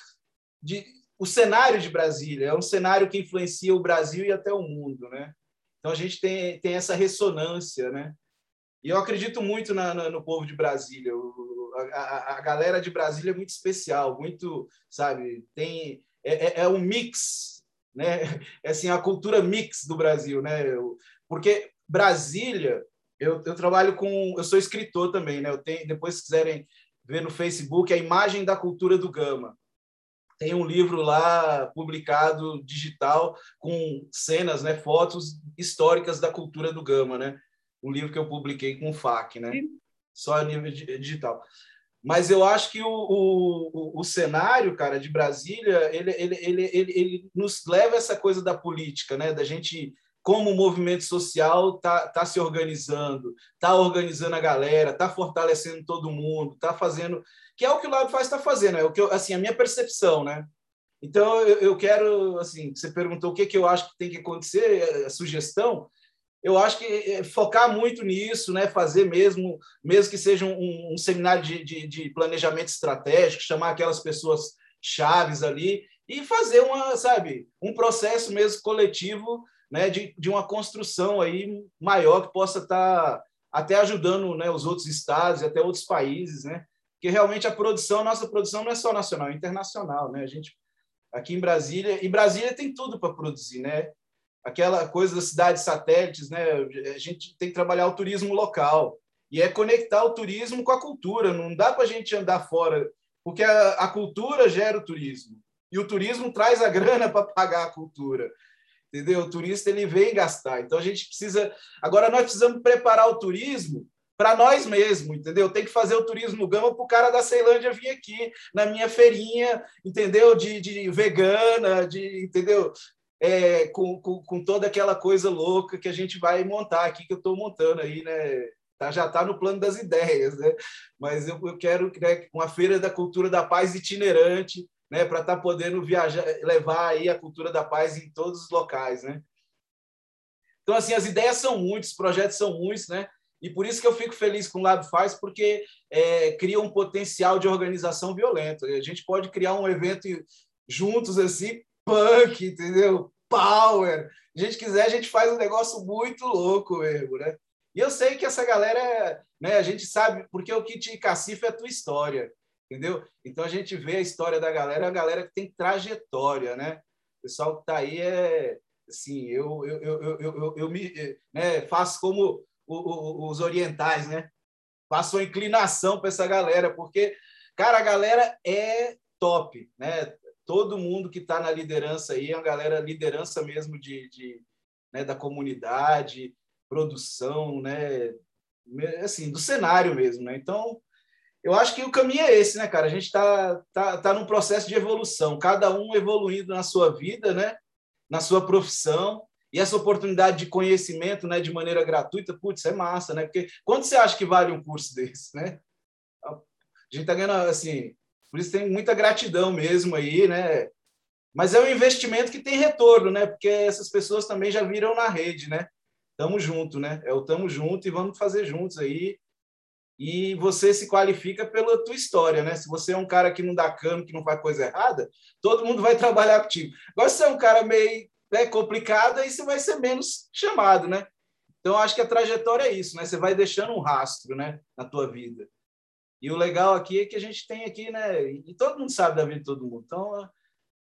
de, o cenário de Brasília é um cenário que influencia o Brasil e até o mundo, né? Então a gente tem, tem essa ressonância, né? E eu acredito muito na, na, no povo de Brasília. O, a, a, galera de Brasília é muito especial, muito, sabe, tem é, é, é um mix, né? É assim a cultura mix do Brasil, né? Porque Brasília, eu, eu trabalho com, eu sou escritor também, né? Eu tenho, depois se quiserem ver no Facebook, a imagem da cultura do Gama. Tem um livro lá publicado digital com cenas, né, fotos históricas da cultura do Gama, né? Um livro que eu publiquei com o FAC, né? Só a nível digital. Mas eu acho que o, o, o cenário, cara, de Brasília, ele, ele, ele, ele, ele nos leva a essa coisa da política, né? Da gente, como o movimento social tá, tá se organizando, tá organizando a galera, tá fortalecendo todo mundo, tá fazendo... Que é o que o Lab faz está fazendo, é o que eu, assim, a minha percepção, né? Então, eu, eu quero, assim, você perguntou o que, que eu acho que tem que acontecer, a sugestão, eu acho que é, focar muito nisso, né? fazer mesmo, mesmo que seja um, um seminário de, de, de, planejamento estratégico, chamar aquelas pessoas chaves ali e fazer uma, sabe, um processo mesmo coletivo né? de, de uma construção aí maior que possa estar tá até ajudando né? os outros estados e até outros países, né? Porque realmente a produção, nossa produção não é só nacional, é internacional, né? A gente aqui em Brasília, e Brasília tem tudo para produzir, né? aquela coisa das cidades satélites, né? A gente tem que trabalhar o turismo local e é conectar o turismo com a cultura. Não dá para a gente andar fora, porque a, a, cultura gera o turismo e o turismo traz a grana para pagar a cultura. Entendeu? O turista ele vem gastar. Então a gente precisa. Agora nós precisamos preparar o turismo para nós mesmos, entendeu? Tem que fazer o turismo gama para o cara da Ceilândia vir aqui na minha feirinha, entendeu? De, de vegana, de entendeu? é, com, com, com, toda aquela coisa louca que a gente vai montar aqui, que eu estou montando aí, né? Tá, já está no plano das ideias, né? Mas eu, eu quero né, uma feira da cultura da paz itinerante, né? Para estar tá podendo viajar, levar aí a cultura da paz em todos os locais, né? Então, assim, as ideias são muitas, os projetos são muitos, né? E por isso que eu fico feliz com o Lab Faz, porque é, cria um potencial de organização violento. A gente pode criar um evento juntos, assim, punk, entendeu? Power. A gente quiser, a gente faz um negócio muito louco mesmo, né? E eu sei que essa galera, né, a gente sabe, porque o que te é a tua história, entendeu? Então a gente vê a história da galera, a galera que tem trajetória, né? O pessoal que tá aí é, assim, eu, eu, eu, eu, eu, eu me né, faço como os orientais, né? Faço uma inclinação para essa galera, porque, cara, a galera é top, né? todo mundo que está na liderança aí é uma galera liderança mesmo de, de né, da comunidade, produção, né, assim, do cenário mesmo, né? Então, eu acho que o caminho é esse, né, cara? A gente está tá, tá num processo de evolução, cada um evoluindo na sua vida, né? Na sua profissão e essa oportunidade de conhecimento, né, de maneira gratuita, putz, é massa, né? Porque quanto você acha que vale um curso [LAUGHS] desse, né? A gente tá ganhando assim, por isso tem muita gratidão mesmo aí, né? Mas é um investimento que tem retorno, né? Porque essas pessoas também já viram na rede, né? Tamo junto, né? É o tamo junto e vamos fazer juntos aí. E você se qualifica pela tua história, né? Se você é um cara que não dá cano, que não faz coisa errada, todo mundo vai [LAUGHS] trabalhar contigo. Agora, se você é um cara meio né, complicado, aí você vai ser menos chamado, né? Então, acho que a trajetória é isso, né? Você vai deixando um rastro, né, na tua vida. E o legal aqui é que a gente tem aqui, né? E todo mundo sabe da vida de todo mundo. Então,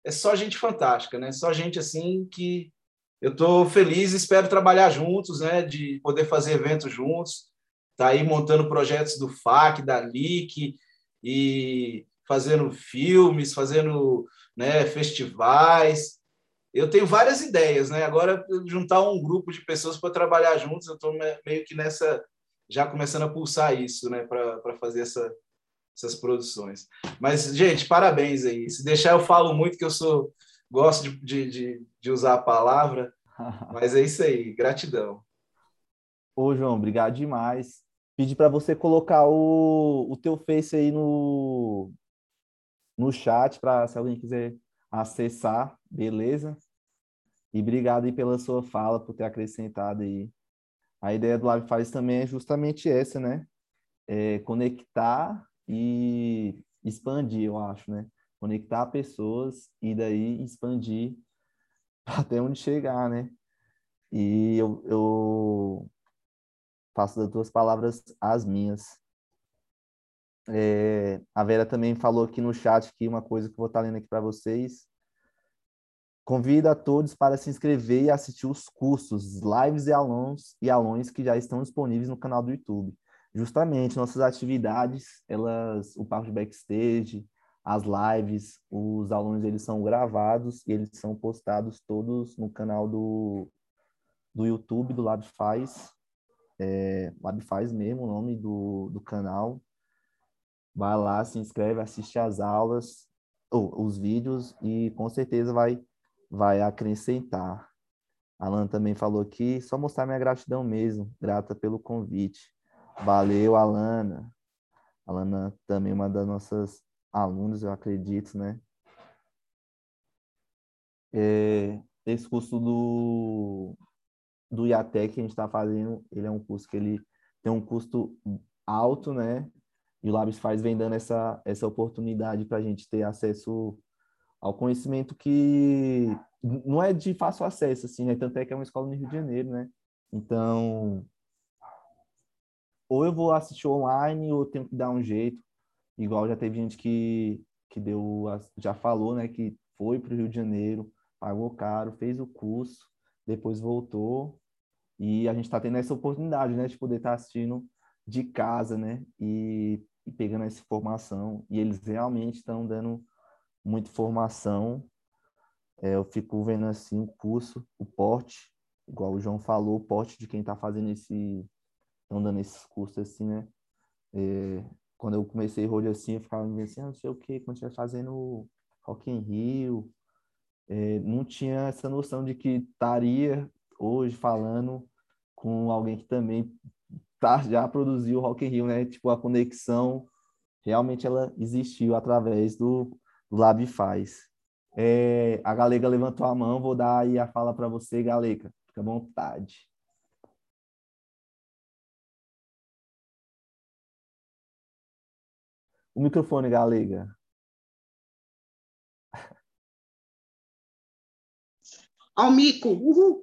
é só gente fantástica, né? Só gente assim que eu estou feliz, espero trabalhar juntos, né? De poder fazer eventos juntos. Tá aí montando projetos do FAC, da LIC e fazendo filmes, fazendo né, festivais. Eu tenho várias ideias, né? Agora juntar um grupo de pessoas para trabalhar juntos, eu estou meio que nessa já começando a pulsar isso, né, para fazer essa, essas produções. Mas, gente, parabéns aí. Se deixar, eu falo muito que eu sou gosto de, de, de usar a palavra, [LAUGHS] mas é isso aí, gratidão. Ô, João, obrigado demais. Pedi para você colocar o, o teu Face aí no, no chat, para se alguém quiser acessar, beleza? E obrigado aí pela sua fala, por ter acrescentado aí a ideia do Live Faz também é justamente essa, né? É conectar e expandir, eu acho, né? Conectar pessoas e daí expandir [LAUGHS] até onde chegar, né? E eu, eu faço das tuas palavras as minhas. É, a Vera também falou aqui no chat que uma coisa que eu vou estar lendo aqui para vocês Convido a todos para se inscrever e assistir os cursos, lives e alunos e alunos que já estão disponíveis no canal do YouTube. Justamente nossas atividades, elas, o papo de backstage, as lives, os alunos eles são gravados e eles são postados todos no canal do, do YouTube do Lab Faz, é, Lab Faz mesmo, o nome do, do canal. Vai lá, se inscreve, assiste as aulas, ou, os vídeos e com certeza vai vai acrescentar. Alan também falou aqui, só mostrar minha gratidão mesmo, grata pelo convite. Valeu, Alana. Alana também é uma das nossas alunas, eu acredito, né? É, esse curso do, do IATEC que a gente está fazendo, ele é um curso que ele tem um custo alto, né? E o Labs faz vem dando essa, essa oportunidade para a gente ter acesso ao conhecimento que não é de fácil acesso, assim, né? Tanto é que é uma escola no Rio de Janeiro, né? Então, ou eu vou assistir online, ou tenho que dar um jeito. Igual já teve gente que, que deu, já falou, né? Que foi para o Rio de Janeiro, pagou caro, fez o curso, depois voltou. E a gente está tendo essa oportunidade, né? De poder estar tá assistindo de casa, né? E, e pegando essa informação. E eles realmente estão dando muita informação. É, eu fico vendo assim o curso, o porte, igual o João falou, o porte de quem está fazendo esse, estão dando esses cursos assim, né? É, quando eu comecei road assim, eu ficava me assim, ah, não sei o que, quando estiver fazendo Rock in Rio, é, não tinha essa noção de que estaria hoje falando com alguém que também tá, já produziu Rock in Rio, né? Tipo, a conexão realmente ela existiu através do, Lab faz. É, a Galega levantou a mão, vou dar aí a fala para você, Galega. Fica à vontade. O microfone, Galega. Almico, uhul!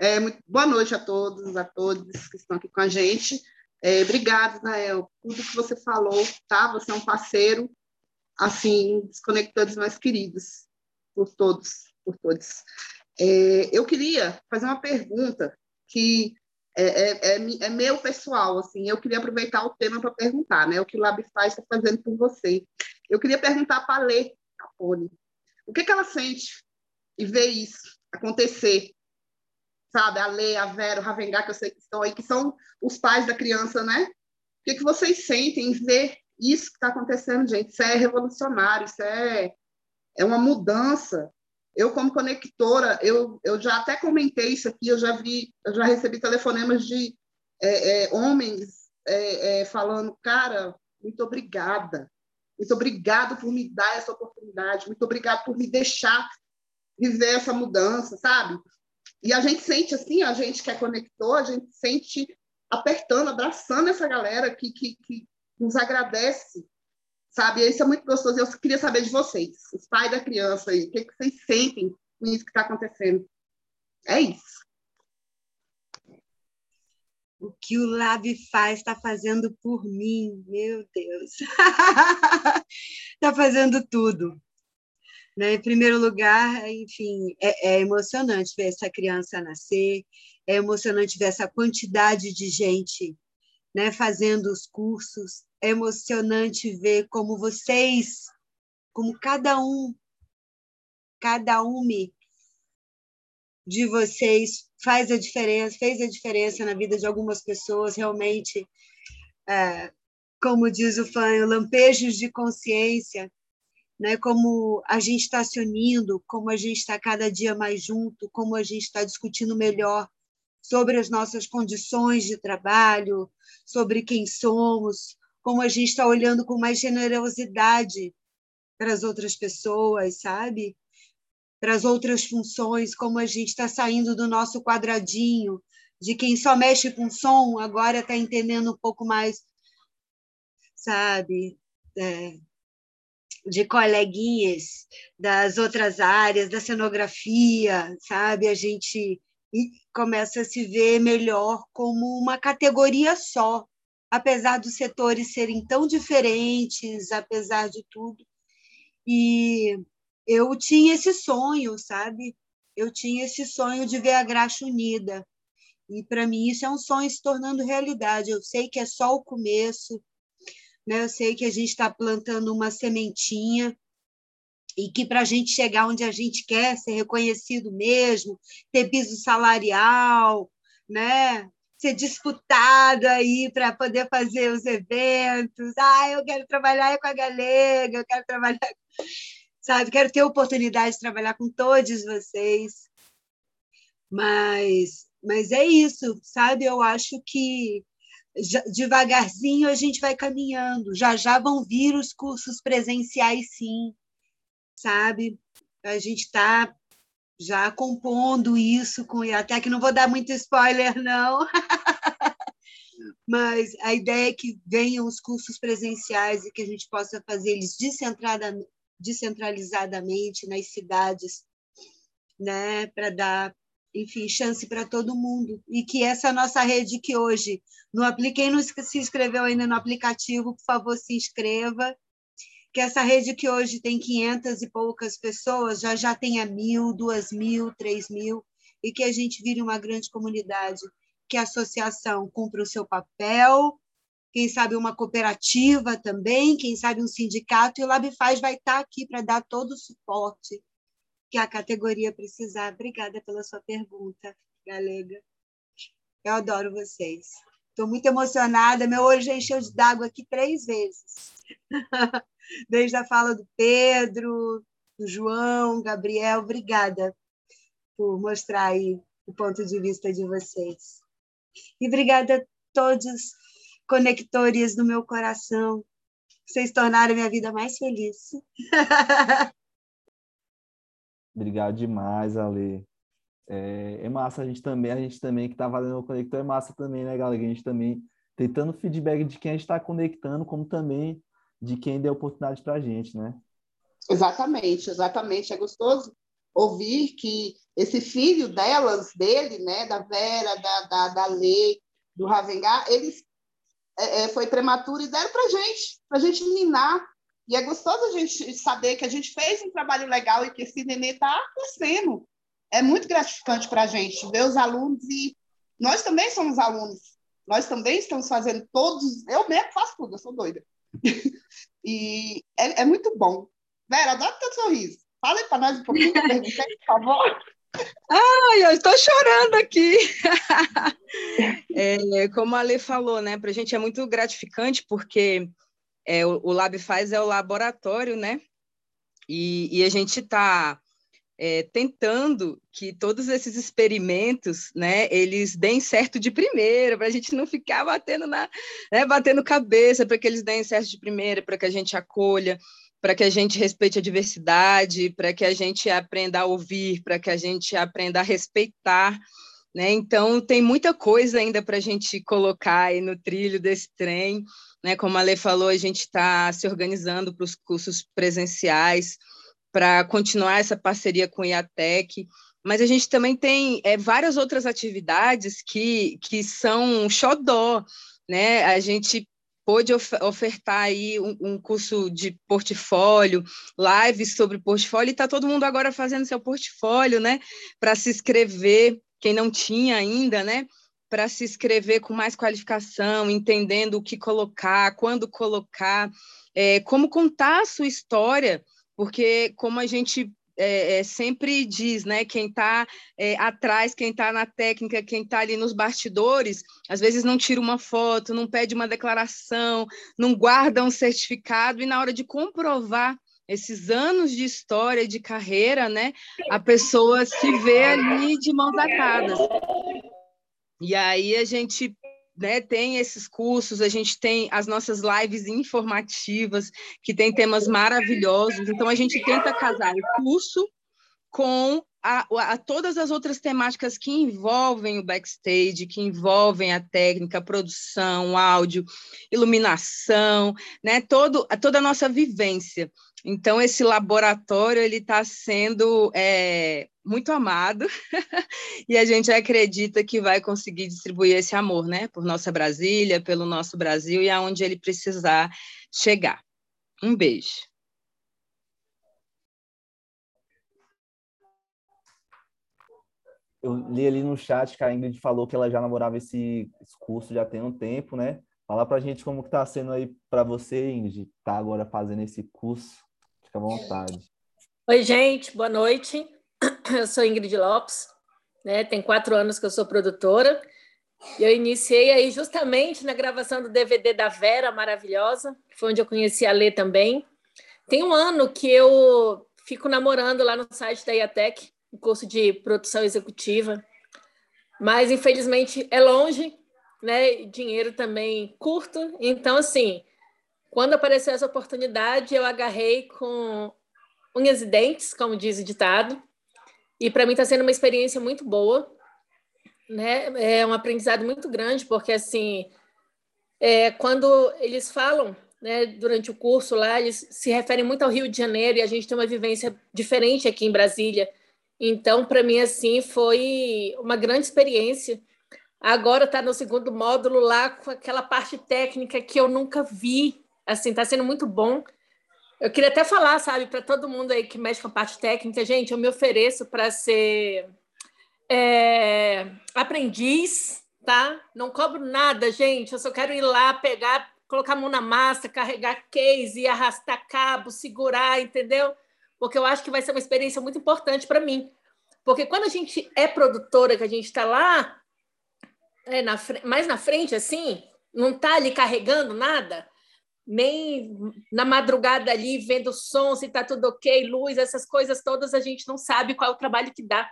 É, muito, boa noite a todos, a todos que estão aqui com a gente. É, obrigado, Nael, tudo que você falou, tá? Você é um parceiro assim, dos conectores mais queridos, por todos, por todos. É, eu queria fazer uma pergunta que é, é, é, é, meu pessoal, assim, eu queria aproveitar o tema para perguntar, né, o que o Labify está fazendo por você. Eu queria perguntar para a Lê Capone, o que, que ela sente e ver isso acontecer, sabe, a Lê, a Vera, o Ravengá, que eu sei que estão aí, que são os pais da criança, né, o que, que vocês sentem em ver isso que está acontecendo, gente, isso é revolucionário, isso é, é uma mudança. Eu, como conectora, eu, eu já até comentei isso aqui, eu já vi, eu já recebi telefonemas de é, é, homens é, é falando, cara, muito obrigada, muito obrigado por me dar essa oportunidade, muito obrigado por me deixar viver essa mudança, sabe? E a gente sente assim, a gente que é conector, a gente sente apertando, abraçando essa galera que, que, que nos agradece, sabe? Isso é muito gostoso. Eu queria saber de vocês, os pais da criança aí, o que, que vocês sentem com isso que está acontecendo? É isso. O que o Lab faz está fazendo por mim, meu Deus. Está [LAUGHS] fazendo tudo. Né? Em primeiro lugar, enfim, é, é emocionante ver essa criança nascer, é emocionante ver essa quantidade de gente né, fazendo os cursos, é emocionante ver como vocês, como cada um, cada um de vocês faz a diferença, fez a diferença na vida de algumas pessoas, realmente, é, como diz o fã, lampejos de consciência, né? como a gente está se unindo, como a gente está cada dia mais junto, como a gente está discutindo melhor sobre as nossas condições de trabalho, sobre quem somos, como a gente está olhando com mais generosidade para as outras pessoas, sabe? Para as outras funções, como a gente está saindo do nosso quadradinho, de quem só mexe com som, agora está entendendo um pouco mais, sabe? É, de coleguinhas das outras áreas, da cenografia, sabe? A gente começa a se ver melhor como uma categoria só, apesar dos setores serem tão diferentes, apesar de tudo. E eu tinha esse sonho, sabe? Eu tinha esse sonho de ver a graxa unida. E para mim isso é um sonho se tornando realidade. Eu sei que é só o começo, né? Eu sei que a gente está plantando uma sementinha e que para a gente chegar onde a gente quer, ser reconhecido mesmo, ter piso salarial, né? ser disputado aí para poder fazer os eventos. Ah, eu quero trabalhar com a Galega, eu quero trabalhar, sabe? Quero ter a oportunidade de trabalhar com todos vocês. Mas, mas é isso, sabe? Eu acho que devagarzinho a gente vai caminhando. Já já vão vir os cursos presenciais, sim, sabe? A gente está já compondo isso com até que não vou dar muito spoiler não [LAUGHS] mas a ideia é que venham os cursos presenciais e que a gente possa fazer eles descentralizadamente nas cidades né para dar enfim chance para todo mundo. E que essa nossa rede que hoje no quem não se inscreveu ainda no aplicativo por favor se inscreva. Que essa rede que hoje tem 500 e poucas pessoas já já tenha mil, duas mil, três mil, e que a gente vire uma grande comunidade, que a associação cumpra o seu papel, quem sabe uma cooperativa também, quem sabe um sindicato, e o LabFaz vai estar aqui para dar todo o suporte que a categoria precisar. Obrigada pela sua pergunta, Galega. Eu adoro vocês. Estou muito emocionada, meu olho já encheu d'água aqui três vezes. [LAUGHS] desde a fala do Pedro, do João, Gabriel. Obrigada por mostrar aí o ponto de vista de vocês. E obrigada a todos conectores do meu coração. Vocês tornaram minha vida mais feliz. [LAUGHS] Obrigado demais, Ale. É, é, massa a gente também, a gente também que está fazendo o conector, é massa também, né, galera? A gente também tentando feedback de quem a gente está conectando, como também de quem deu oportunidade para a gente, né? Exatamente, exatamente. É gostoso ouvir que esse filho delas, dele, né, da Vera, da, da, da Lei, do Ravengá, eles é, é foi prematuro e deram para gente, para gente minar. E é gostoso a gente saber que a gente fez um trabalho legal e que esse nenê está crescendo. É muito gratificante para a gente ver os alunos e nós também somos alunos. Nós também estamos fazendo todos. Eu mesmo faço tudo, eu sou doida. [LAUGHS] e é, é, muito bom. Vera, adoro teu sorriso. Fala aí para nós um pouquinho, por favor. Ai, eu estou chorando aqui. [LAUGHS] é, como a Lê falou, né? Para a gente é muito gratificante, porque é, o, o Lab faz é o laboratório, né? E, e a gente está é, tentando que todos esses experimentos, né, eles deem certo de primeira, para a gente não ficar batendo na, né, batendo cabeça, para que eles deem certo de primeira, para que a gente acolha, para que a gente respeite a diversidade, para que a gente aprenda a ouvir, para que a gente aprenda a respeitar, né? Então tem muita coisa ainda para a gente colocar aí no trilho desse trem, né? Como a Lê falou, a gente está se organizando para os cursos presenciais para continuar essa parceria com o IATEC, mas a gente também tem é, várias outras atividades que, que são xodó, né? A gente pôde ofertar aí um, um, curso de portfólio, lives sobre portfólio, e está todo mundo agora fazendo seu portfólio, né? Para se inscrever, quem não tinha ainda, né? Para se inscrever com mais qualificação, entendendo o que colocar, quando colocar, é, como contar a sua história porque como a gente é, é, sempre diz, né? Quem está é, atrás, quem está na técnica, quem está ali nos bastidores, às vezes não tira uma foto, não pede uma declaração, não guarda um certificado, e na hora de comprovar esses anos de história, de carreira, né? A pessoa se vê ali de mãos atadas. E aí a gente né, tem esses cursos, a gente tem as nossas lives informativas, que tem temas maravilhosos. Então, a gente tenta casar o curso com a, a, todas as outras temáticas que envolvem o backstage, que envolvem a técnica, a produção, áudio, iluminação, né, todo, toda a nossa vivência. Então, esse laboratório ele está sendo é, muito amado [LAUGHS] e a gente acredita que vai conseguir distribuir esse amor, né, por nossa Brasília, pelo nosso Brasil e aonde ele precisar chegar. Um beijo. Eu li ali no chat que a Ingrid falou que ela já namorava esse, curso já tem um tempo, né? Fala pra gente como que tá sendo aí para você, Ingrid, tá agora fazendo esse curso. Fica à vontade. Oi, gente, boa noite. Eu sou Ingrid Lopes, né? Tem quatro anos que eu sou produtora. Eu iniciei aí justamente na gravação do DVD da Vera, maravilhosa, que foi onde eu conheci a Lê também. Tem um ano que eu fico namorando lá no site da IATEC, o curso de produção executiva, mas infelizmente é longe, né? Dinheiro também curto. Então, assim, quando apareceu essa oportunidade, eu agarrei com unhas e dentes, como diz o ditado, e para mim está sendo uma experiência muito boa, né? É um aprendizado muito grande, porque assim, é, quando eles falam, né, durante o curso lá, eles se referem muito ao Rio de Janeiro e a gente tem uma vivência diferente aqui em Brasília. Então, para mim, assim, foi uma grande experiência. Agora está no segundo módulo lá com aquela parte técnica que eu nunca vi assim, está sendo muito bom. Eu queria até falar, sabe, para todo mundo aí que mexe com a parte técnica, gente, eu me ofereço para ser é, aprendiz, tá? Não cobro nada, gente. Eu só quero ir lá, pegar, colocar a mão na massa, carregar case, arrastar cabo, segurar, entendeu? Porque eu acho que vai ser uma experiência muito importante para mim. Porque quando a gente é produtora, que a gente está lá, é, na, mais na frente, assim, não está ali carregando nada, nem na madrugada ali vendo som, se está tudo ok, luz, essas coisas todas, a gente não sabe qual é o trabalho que dá.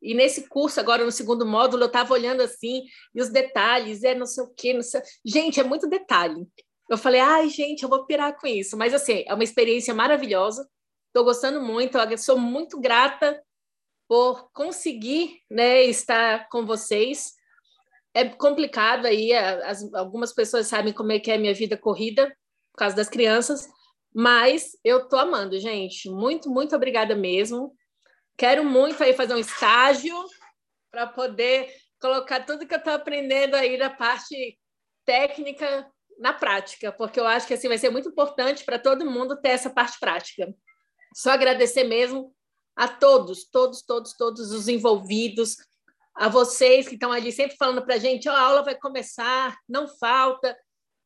E nesse curso, agora no segundo módulo, eu estava olhando assim, e os detalhes, é não sei o quê, não sei... Gente, é muito detalhe. Eu falei, ai, gente, eu vou pirar com isso. Mas, assim, é uma experiência maravilhosa. Estou gostando muito, eu sou muito grata por conseguir né, estar com vocês. É complicado aí, as, algumas pessoas sabem como é que é a minha vida corrida, por causa das crianças, mas eu tô amando, gente. Muito, muito obrigada mesmo. Quero muito aí fazer um estágio para poder colocar tudo que eu estou aprendendo aí da parte técnica na prática, porque eu acho que assim vai ser muito importante para todo mundo ter essa parte prática. Só agradecer mesmo a todos, todos, todos, todos os envolvidos, a vocês que estão ali sempre falando para a gente, oh, a aula vai começar, não falta,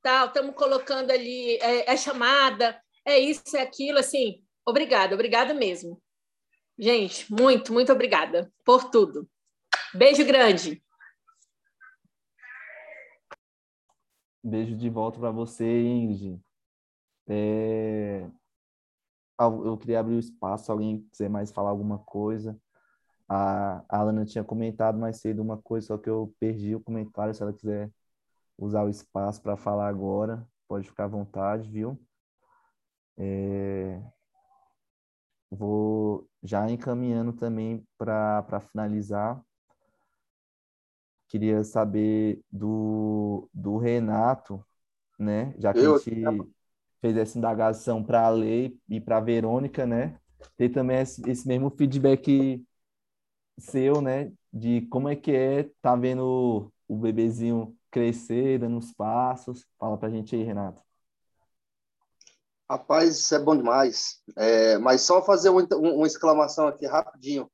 tal, estamos colocando ali, é, é, chamada, é isso, é aquilo, assim, obrigada, obrigada mesmo. Gente, muito, muito obrigada por tudo. Beijo grande. Beijo de volta para você, Ingrid. É... eu queria abrir o espaço, alguém quiser mais falar alguma coisa. A Alana tinha comentado mais cedo uma coisa, só que eu perdi o comentário. Se ela quiser usar o espaço para falar agora, pode ficar à vontade, viu? É... Vou já encaminhando também para finalizar. Queria saber do, do Renato, né? Já que Eu- a gente fez essa indagação para a Lei e para a Verônica, né? Ter também esse, esse mesmo feedback seu, né? De como é que é tá vendo o bebezinho crescer, dando os passos. Fala pra gente aí, Renato. Rapaz, isso é bom demais. É, mas só fazer um, um- uma exclamação aqui rapidinho.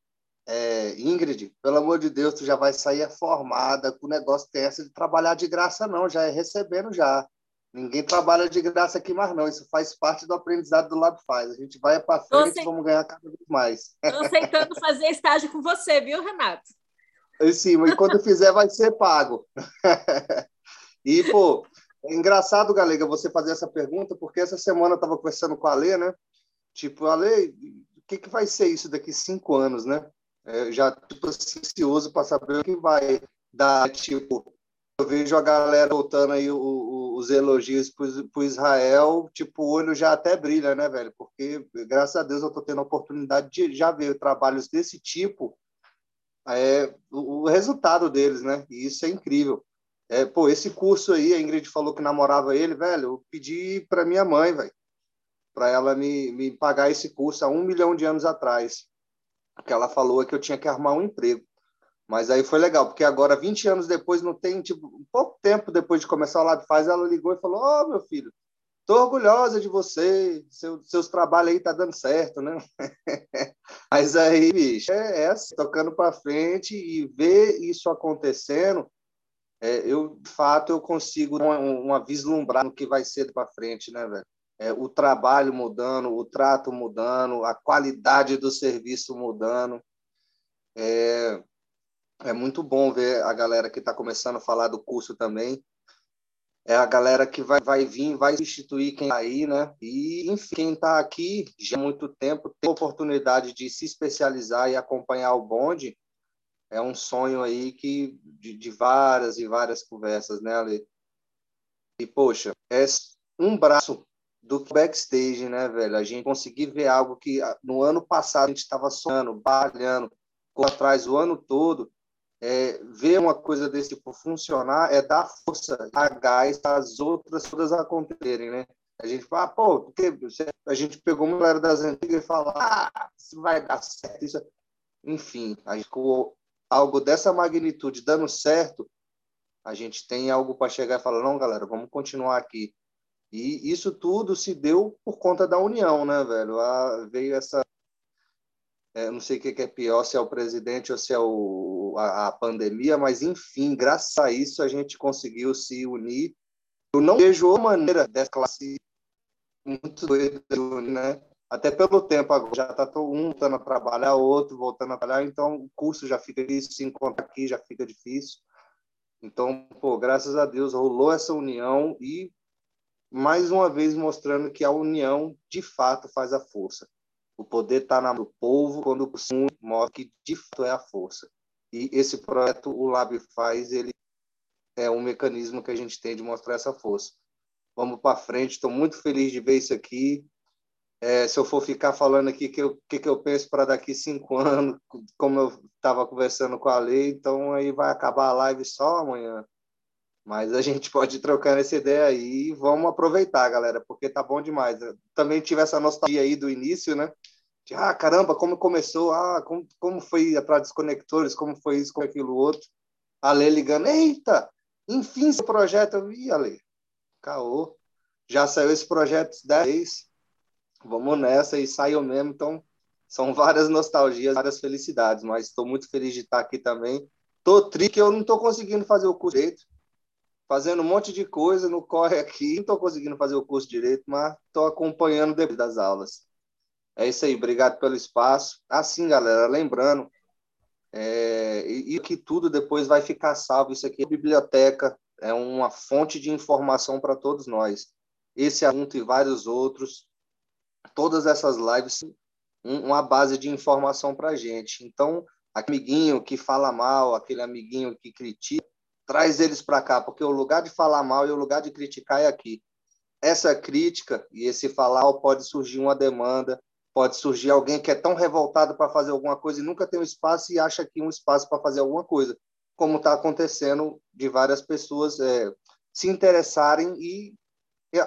É, Ingrid, pelo amor de Deus, tu já vai sair formada, com o negócio tem essa de trabalhar de graça, não, já é recebendo já. Ninguém trabalha de graça aqui mais, não. Isso faz parte do aprendizado do Lab Faz. A gente vai para frente e vamos ganhar cada vez mais. Estou aceitando fazer estágio com você, viu, Renato? Em cima, e quando fizer, vai ser pago. [LAUGHS] e, pô, é engraçado, Galega, você fazer essa pergunta, porque essa semana eu estava conversando com a Lê, né? Tipo, a Lê, o que, que vai ser isso daqui cinco anos, né? É, já estou ansioso para saber o que vai dar. Tipo, eu vejo a galera voltando aí o- o- os elogios para o Israel, tipo, o olho já até brilha, né, velho? Porque, graças a Deus, eu estou tendo a oportunidade de já ver trabalhos desse tipo é, o, o resultado deles, né? E isso é incrível. É, pô, esse curso aí, a Ingrid falou que namorava ele, velho. Eu pedi para minha mãe, velho, para ela me, me pagar esse curso há um milhão de anos atrás. Porque ela falou que eu tinha que arrumar um emprego. Mas aí foi legal, porque agora, 20 anos depois, não tem, tipo, pouco tempo depois de começar o Lab Faz, ela ligou e falou: Ó, meu filho, tô orgulhosa de você, seu, seus trabalhos aí tá dando certo, né? [LAUGHS] Mas aí, bicho, é, é assim, tocando para frente e ver isso acontecendo, é, eu, de fato, eu consigo uma, uma vislumbrar no que vai ser para frente, né, velho? É, o trabalho mudando, o trato mudando, a qualidade do serviço mudando. É, é muito bom ver a galera que está começando a falar do curso também. É a galera que vai, vai vir, vai substituir quem está aí, né? E, enfim, quem está aqui já há muito tempo tem oportunidade de se especializar e acompanhar o bonde. É um sonho aí que de, de várias e várias conversas, né, Ale? E, poxa, é um braço do backstage, né, velho? A gente conseguir ver algo que no ano passado a gente estava sonhando, balhando, correndo atrás o ano todo, é, ver uma coisa desse tipo funcionar é dar força, dar gás as outras todas acontecerem, né? A gente fala, ah, pô, porque a gente pegou uma galera das antigas e fala, ah, isso vai dar certo, isso... Enfim, a gente, com algo dessa magnitude dando certo, a gente tem algo para chegar e falar, não, galera, vamos continuar aqui. E isso tudo se deu por conta da união, né, velho? A, veio essa é, não sei o que é pior, se é o presidente ou se é o, a, a pandemia, mas enfim, graças a isso a gente conseguiu se unir. Eu não vejo maneira dessa classe muito doida, né? Até pelo tempo agora, já está um voltando a trabalhar, outro voltando a trabalhar, então o curso já fica difícil, se encontrar aqui já fica difícil. Então, pô, graças a Deus rolou essa união e mais uma vez mostrando que a união de fato faz a força. O poder está na mão do povo quando o mostra que de fato é a força. E esse projeto, o Lab faz, ele é um mecanismo que a gente tem de mostrar essa força. Vamos para frente, estou muito feliz de ver isso aqui. É, se eu for ficar falando aqui o que, eu, que, que eu penso para daqui cinco [LAUGHS] anos, como eu estava conversando com a Lei, então aí vai acabar a live só amanhã. Mas a gente [LAUGHS] pode ir trocando essa ideia aí e vamos aproveitar, galera, porque tá bom demais. Eu também tive essa nostalgia aí do início, né? De, ah, caramba, como começou, ah, como, como foi atrás dos conectores, como foi isso, como aquilo outro. A Lê ligando, eita, enfim, esse projeto, eu vi, Ale, caô, já saiu esse projeto 10 vezes, vamos nessa e saiu mesmo, então são várias nostalgias, várias felicidades, mas estou muito feliz de estar aqui também. Tô triste que eu não estou conseguindo fazer o curso direito, fazendo um monte de coisa no corre aqui, não estou conseguindo fazer o curso direito, mas estou acompanhando depois das aulas. É isso aí, obrigado pelo espaço. Assim, galera, lembrando, é, e, e que tudo depois vai ficar salvo. Isso aqui é biblioteca, é uma fonte de informação para todos nós. Esse assunto e vários outros todas essas lives uma base de informação para a gente. Então, aquele amiguinho que fala mal, aquele amiguinho que critica, traz eles para cá, porque o lugar de falar mal e o lugar de criticar é aqui. Essa crítica e esse falar pode surgir uma demanda, pode surgir alguém que é tão revoltado para fazer alguma coisa e nunca tem um espaço e acha que um espaço para fazer alguma coisa, como está acontecendo de várias pessoas é, se interessarem e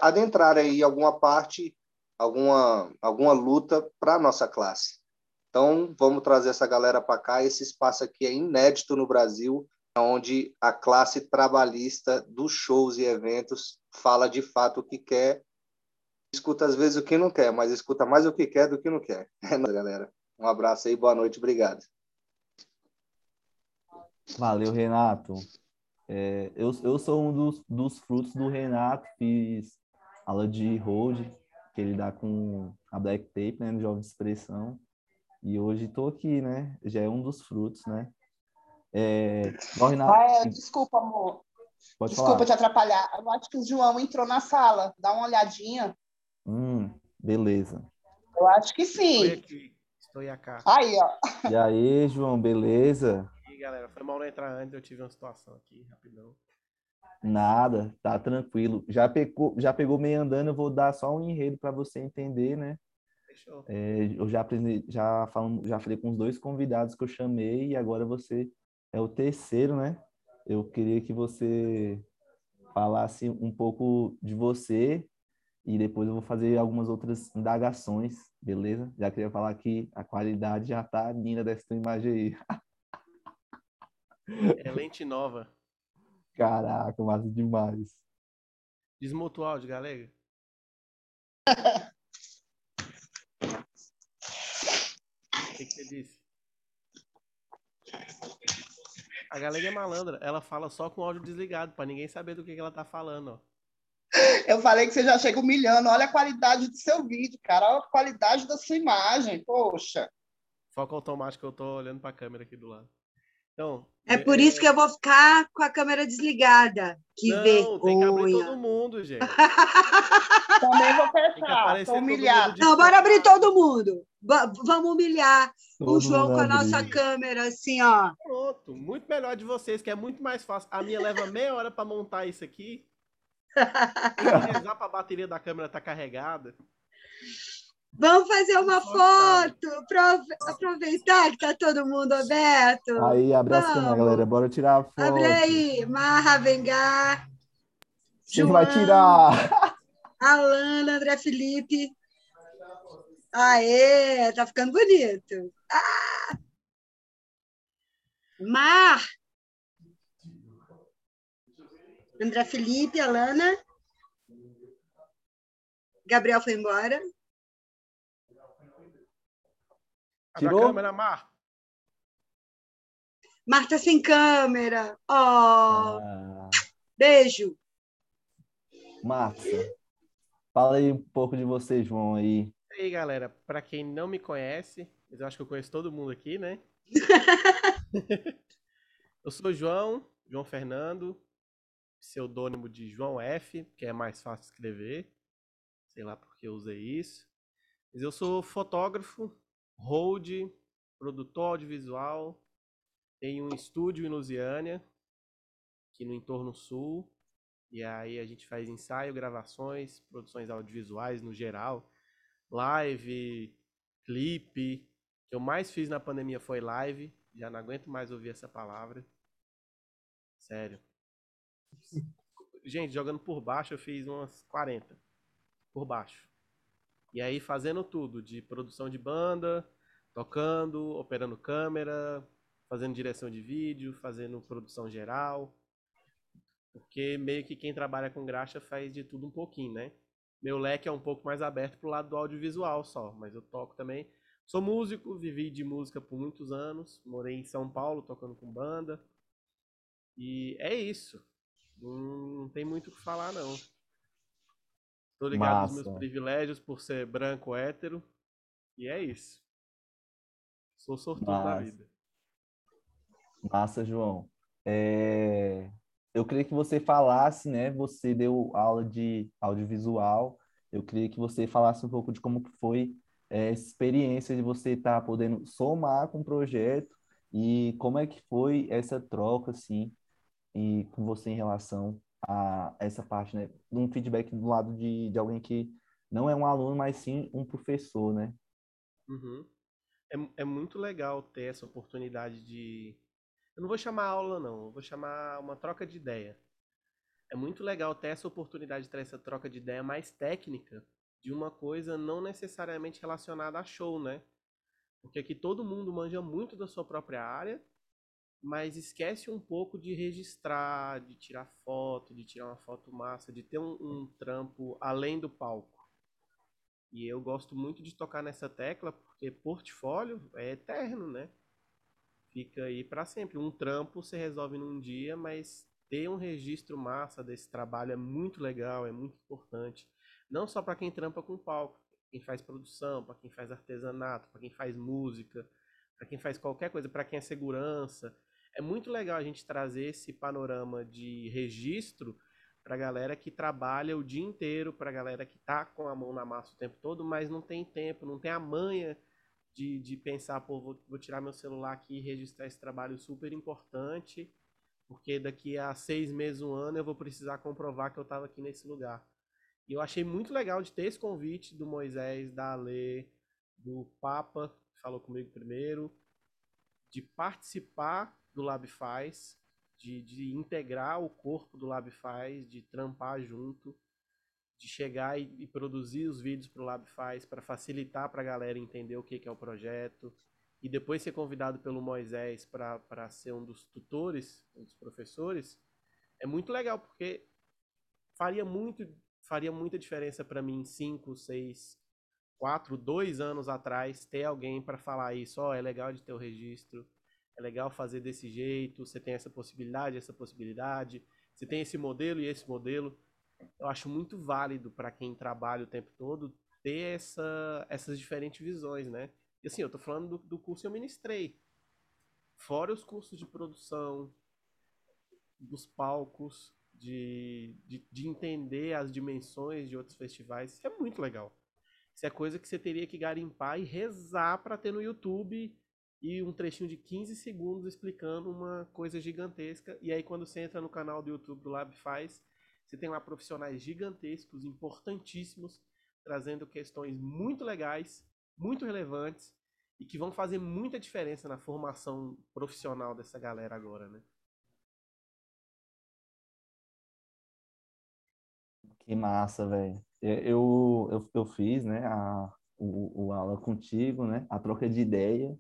adentrarem em alguma parte, alguma, alguma luta para a nossa classe. Então, vamos trazer essa galera para cá. Esse espaço aqui é inédito no Brasil, onde a classe trabalhista dos shows e eventos fala de fato o que quer, escuta às vezes o que não quer, mas escuta mais o que quer do que não quer. [LAUGHS] É, galera. Um abraço aí, boa noite, obrigado. Valeu, Renato. É, eu, eu sou um dos, dos frutos do Renato, fiz aula de hold, que ele dá com a Black Tape, né, no Jovem de Expressão. E hoje estou aqui, né? Já é um dos frutos, né? É... Renato... Ah, é, desculpa, amor. Pode desculpa falar. te atrapalhar. Eu acho que o João entrou na sala. Dá uma olhadinha. Hum, beleza. Eu acho que sim. Estou aqui. Estou aqui. Aí, ó. E aí, João, beleza? E aí, galera, foi mal não entrar antes, eu tive uma situação aqui, rapidão. Nada, tá tranquilo. Já pegou, já pegou meio andando, eu vou dar só um enredo para você entender, né? É, eu já aprendi, já falando, já falei com os dois convidados que eu chamei e agora você é o terceiro, né? Eu queria que você falasse um pouco de você e depois eu vou fazer algumas outras indagações, beleza? Já queria falar que a qualidade já tá linda dessa imagem aí. É lente nova. Caraca, massa demais. Desmuta o áudio, galera. O que, que você disse? A galera é malandra, ela fala só com o áudio desligado, para ninguém saber do que, que ela tá falando, ó. Eu falei que você já chega humilhando. Olha a qualidade do seu vídeo, cara. Olha a qualidade da sua imagem. Poxa. Foco automático, eu tô olhando para a câmera aqui do lado. Então, é por isso que eu vou ficar com a câmera desligada. Que não, vergonha. tem que abrir todo mundo, gente. [LAUGHS] Também vou fechar. Tô humilhado. Não, bora abrir todo mundo. vamos humilhar todo o João com a nossa câmera, assim, ó. Pronto. Muito melhor de vocês, que é muito mais fácil. A minha leva meia hora para montar isso aqui. Tem que [LAUGHS] rezar para a bateria da câmera estar tá carregada. Vamos fazer uma foto para aproveitar que está todo mundo aberto. Aí, abre a câmera, galera. Bora tirar a foto. Abre aí. Marra, Vengar. Quem vai tirar? Alana, André Felipe. Aê, tá ficando bonito. Ah! Mar. André Felipe, Alana. Gabriel foi embora. Tirou? a câmera, Mar. Marta sem câmera. Oh. Ah. Beijo. Massa. Fala aí um pouco de você, João, aí. E aí, galera, para quem não me conhece, mas eu acho que eu conheço todo mundo aqui, né? [LAUGHS] eu sou João, João Fernando, pseudônimo de João F, que é mais fácil escrever. Sei lá por que eu usei isso. Mas eu sou fotógrafo, hold, produtor audiovisual, tenho um estúdio em Lusiânia, aqui no entorno sul, e aí a gente faz ensaio, gravações, produções audiovisuais no geral, live, clipe. O que eu mais fiz na pandemia foi live, já não aguento mais ouvir essa palavra. Sério. Gente, jogando por baixo eu fiz umas 40 por baixo. E aí fazendo tudo, de produção de banda, tocando, operando câmera, fazendo direção de vídeo, fazendo produção geral. Porque meio que quem trabalha com graxa faz de tudo um pouquinho, né? Meu leque é um pouco mais aberto pro lado do audiovisual só, mas eu toco também. Sou músico, vivi de música por muitos anos, morei em São Paulo tocando com banda. E é isso. Não, tem muito o que falar, não. Tô ligado Massa. nos meus privilégios por ser branco hétero. E é isso. Sou sortudo Massa. na vida. Massa, João. É... Eu queria que você falasse, né? Você deu aula de audiovisual. eu queria que você falasse um pouco de como foi é, essa experiência de você estar tá podendo somar com o projeto e como é que foi essa troca, assim, e com você em relação a essa parte, né? Um feedback do lado de, de alguém que não é um aluno, mas sim um professor, né? Uhum. É, é muito legal ter essa oportunidade de. Eu não vou chamar aula, não, eu vou chamar uma troca de ideia. É muito legal ter essa oportunidade de ter essa troca de ideia mais técnica de uma coisa não necessariamente relacionada a show, né? Porque aqui todo mundo manja muito da sua própria área, mas esquece um pouco de registrar, de tirar foto, de tirar uma foto massa, de ter um, um trampo além do palco. E eu gosto muito de tocar nessa tecla porque portfólio é eterno, né? Fica aí para sempre. Um trampo você resolve num dia, mas ter um registro massa desse trabalho é muito legal, é muito importante. Não só para quem trampa com palco, quem faz produção, para quem faz artesanato, para quem faz música, para quem faz qualquer coisa, para quem é segurança. É muito legal a gente trazer esse panorama de registro para a galera que trabalha o dia inteiro, para a galera que tá com a mão na massa o tempo todo, mas não tem tempo, não tem a manha de, de pensar, pô, vou, vou tirar meu celular aqui e registrar esse trabalho super importante, porque daqui a seis meses, um ano, eu vou precisar comprovar que eu estava aqui nesse lugar. E eu achei muito legal de ter esse convite do Moisés, da Ale, do Papa, que falou comigo primeiro, de participar do LabFaz, de, de integrar o corpo do LabFaz, de trampar junto, de chegar e, e produzir os vídeos para o LabFaz para facilitar para a galera entender o que, que é o projeto, e depois ser convidado pelo Moisés para ser um dos tutores, um dos professores, é muito legal, porque faria muito faria muita diferença para mim cinco, seis, quatro, dois anos atrás ter alguém para falar isso. Ó, oh, é legal de ter o registro, é legal fazer desse jeito. Você tem essa possibilidade, essa possibilidade. Você tem esse modelo e esse modelo. Eu acho muito válido para quem trabalha o tempo todo ter essa, essas diferentes visões, né? E assim, eu tô falando do, do curso que eu ministrei. Fora os cursos de produção, dos palcos, de, de, de, entender as dimensões de outros festivais. Isso é muito legal. Isso é coisa que você teria que garimpar e rezar para ter no YouTube e um trechinho de 15 segundos explicando uma coisa gigantesca. E aí, quando você entra no canal do YouTube do Lab Faz, você tem lá profissionais gigantescos, importantíssimos, trazendo questões muito legais, muito relevantes e que vão fazer muita diferença na formação profissional dessa galera agora, né? Que massa, velho. Eu, eu, eu fiz, né, a, o, o aula contigo, né, a troca de ideia.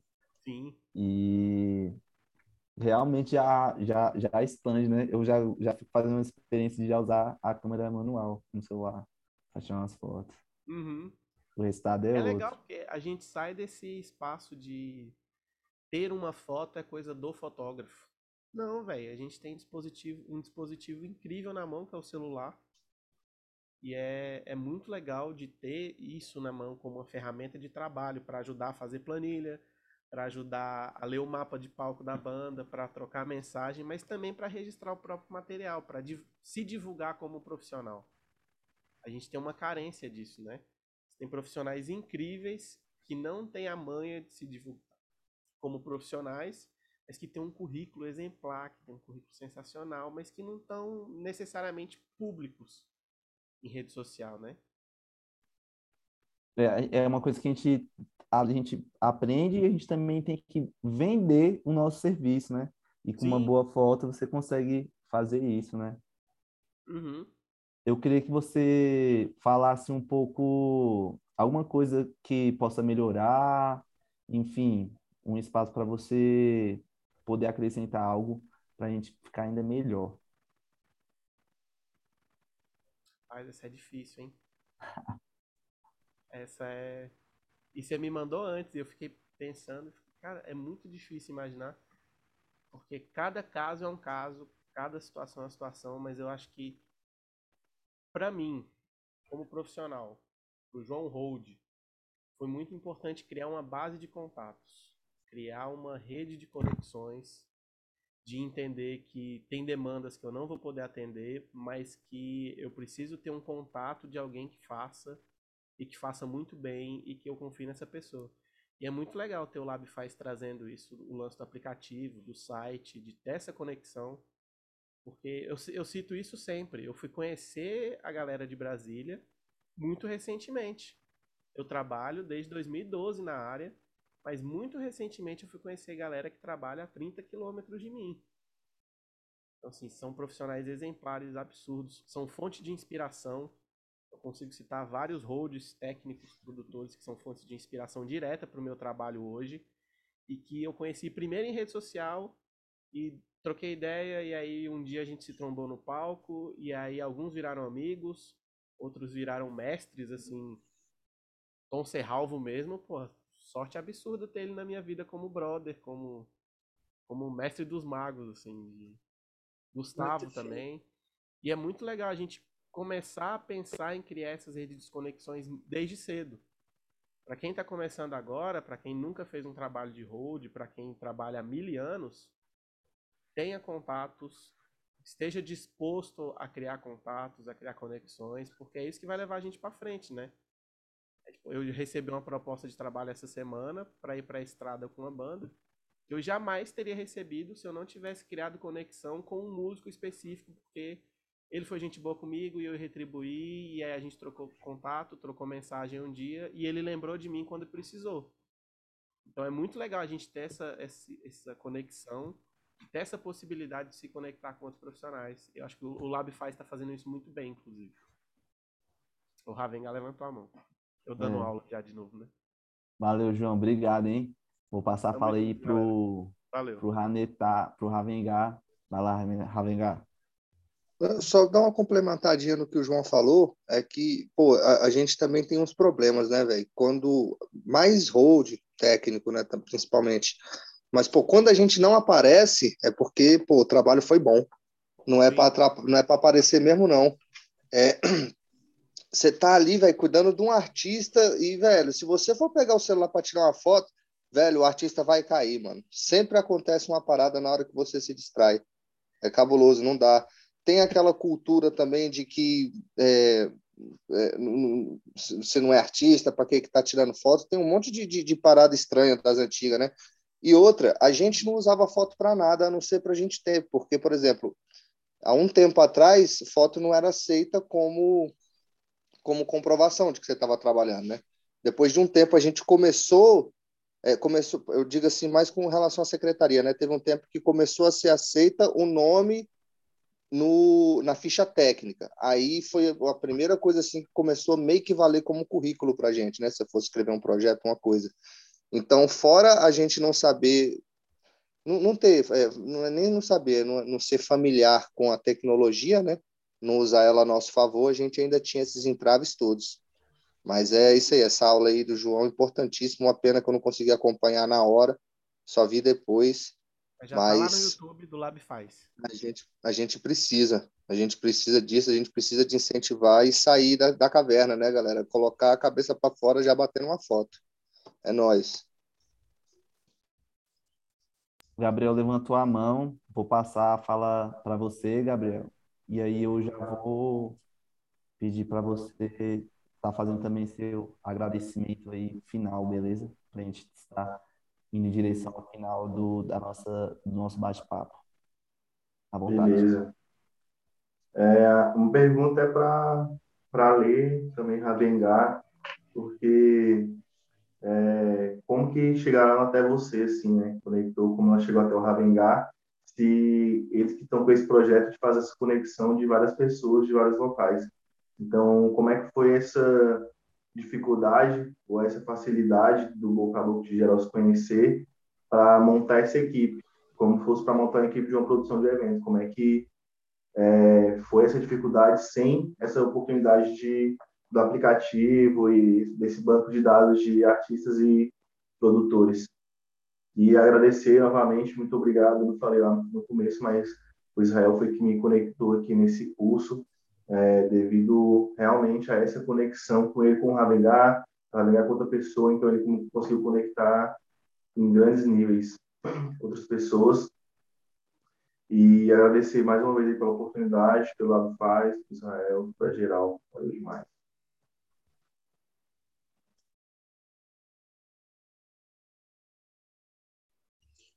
Sim. E realmente já, já, já expande, né? Eu já, já fico fazendo uma experiência de já usar a câmera manual no celular para tirar umas fotos. Uhum. O resultado é, é outro. legal porque a gente sai desse espaço de ter uma foto é coisa do fotógrafo. Não, velho, a gente tem dispositivo, um dispositivo incrível na mão, que é o celular. E é, é muito legal de ter isso na mão como uma ferramenta de trabalho para ajudar a fazer planilha, para ajudar a ler o mapa de palco da banda, para trocar mensagem, mas também para registrar o próprio material, para div se divulgar como profissional. A gente tem uma carência disso, né? Tem profissionais incríveis que não têm a manha de se divulgar como profissionais, mas que têm um currículo exemplar, que têm um currículo sensacional, mas que não estão necessariamente públicos em rede social, né? É, é uma coisa que a gente, a gente aprende e a gente também tem que vender o nosso serviço, né? E com Sim. uma boa foto você consegue fazer isso, né? Uhum. Eu queria que você falasse um pouco alguma coisa que possa melhorar, enfim, um espaço para você poder acrescentar algo para a gente ficar ainda melhor. Rapaz, essa é difícil, hein? [LAUGHS] essa é. E você me mandou antes, eu fiquei pensando, cara, é muito difícil imaginar, porque cada caso é um caso, cada situação é uma situação, mas eu acho que, para mim, como profissional, o João Hold, foi muito importante criar uma base de contatos, criar uma rede de conexões de entender que tem demandas que eu não vou poder atender, mas que eu preciso ter um contato de alguém que faça e que faça muito bem e que eu confie nessa pessoa. E é muito legal ter o LabFaz trazendo isso, o lance do aplicativo, do site, de ter essa conexão, porque eu, eu cito isso sempre. Eu fui conhecer a galera de Brasília muito recentemente. Eu trabalho desde 2012 na área, mas muito recentemente eu fui conhecer galera que trabalha a 30 quilômetros de mim. Então, assim, são profissionais exemplares, absurdos, são fonte de inspiração. Eu consigo citar vários holds técnicos, produtores que são fontes de inspiração direta para o meu trabalho hoje e que eu conheci primeiro em rede social e troquei ideia e aí um dia a gente se trombou no palco e aí alguns viraram amigos, outros viraram mestres, assim, Tom Serralvo mesmo, pô, sorte absurda ter ele na minha vida como brother, como como mestre dos magos, assim, de Gustavo muito também. Sim. E é muito legal a gente começar a pensar em criar essas redes de desconexões desde cedo. Para quem está começando agora, para quem nunca fez um trabalho de hold, para quem trabalha há mil anos, tenha contatos, esteja disposto a criar contatos, a criar conexões, porque é isso que vai levar a gente para frente, né? É, tipo, eu recebi uma proposta de trabalho essa semana para ir para a estrada com uma banda que eu jamais teria recebido se eu não tivesse criado conexão com um músico específico, porque ele foi gente boa comigo e eu retribuí, e aí a gente trocou contato, trocou mensagem um dia, e ele lembrou de mim quando precisou. Então é muito legal a gente ter essa, essa, conexão, ter essa possibilidade de se conectar com outros profissionais. Eu acho que o LabFaz está fazendo isso muito bem, inclusive. O Ravenga levantou a mão. Eu dando é. aula já de novo, né? Valeu, João. Obrigado, hein? Vou passar a fala aí pro, Valeu. pro Ranetá, pro Ravengar. Vai lá, Ravengar. Só dar uma complementadinha no que o João falou, é que, pô, a, a gente também tem uns problemas, né, velho? Quando mais hold técnico, né, principalmente. Mas, pô, quando a gente não aparece, é porque, pô, o trabalho foi bom. Não é para não é para aparecer mesmo, não. É, [CLEARS THROAT] você tá ali, velho, cuidando de um artista e, velho, se você for pegar o celular para tirar uma foto, velho, o artista vai cair, mano. Sempre acontece uma parada na hora que você se distrai. É cabuloso, não dá. Tem aquela cultura também de que é, é, você não é artista, para que que tá tirando foto? Tem um monte de, de, de, parada estranha das antigas, né? E outra, a gente não usava foto para nada, a não ser para a gente ter, porque, por exemplo, há um tempo atrás, foto não era aceita como como comprovação de que você estava trabalhando, né? Depois de um tempo a gente começou é, começou, eu digo assim, mais com relação à secretaria, né? Teve um tempo que começou a ser aceita o nome no, na ficha técnica. Aí foi a primeira coisa assim que começou meio que valer como currículo para a gente, né? Se eu fosse escrever um projeto, uma coisa. Então, fora a gente não saber, não, não ter, é, não é nem não saber, não, não ser familiar com a tecnologia, né? Não usar ela a nosso favor, a gente ainda tinha esses entraves todos. Mas é isso aí, essa aula aí do João, importantíssimo. Uma pena que eu não consegui acompanhar na hora, só vi depois. Mas já mas tá lá no YouTube do Lab Faz. A gente, a gente precisa, a gente precisa disso, a gente precisa de incentivar e sair da, da caverna, né, galera? Colocar a cabeça para fora já batendo uma foto. É nós. Gabriel levantou a mão, vou passar a fala para você, Gabriel. E aí eu já vou pedir para você tá fazendo também seu agradecimento aí final, beleza? Para a gente estar indo em direção ao final do, da nossa, do nosso bate-papo. À vontade. Beleza. É, uma pergunta é para ler, também Ravengar, porque é, como que chegaram até você, assim, né? Conectou, como ela chegou até o Ravengar, se eles que estão com esse projeto de fazer essa conexão de várias pessoas, de vários locais. Então, como é que foi essa dificuldade ou essa facilidade do boca a boca de geral se conhecer para montar essa equipe, como fosse para montar uma equipe de uma produção de eventos? Como é que é, foi essa dificuldade sem essa oportunidade de, do aplicativo e desse banco de dados de artistas e produtores? E agradecer novamente, muito obrigado, não falei lá no começo, mas o Israel foi que me conectou aqui nesse curso é, devido realmente a essa conexão com ele, com o Ravengar, Ravengar com outra pessoa, então ele conseguiu conectar em grandes níveis [CLEARS THROAT] outras pessoas. E agradecer mais uma vez pela oportunidade, pelo lado faz, Israel, para geral. Valeu demais.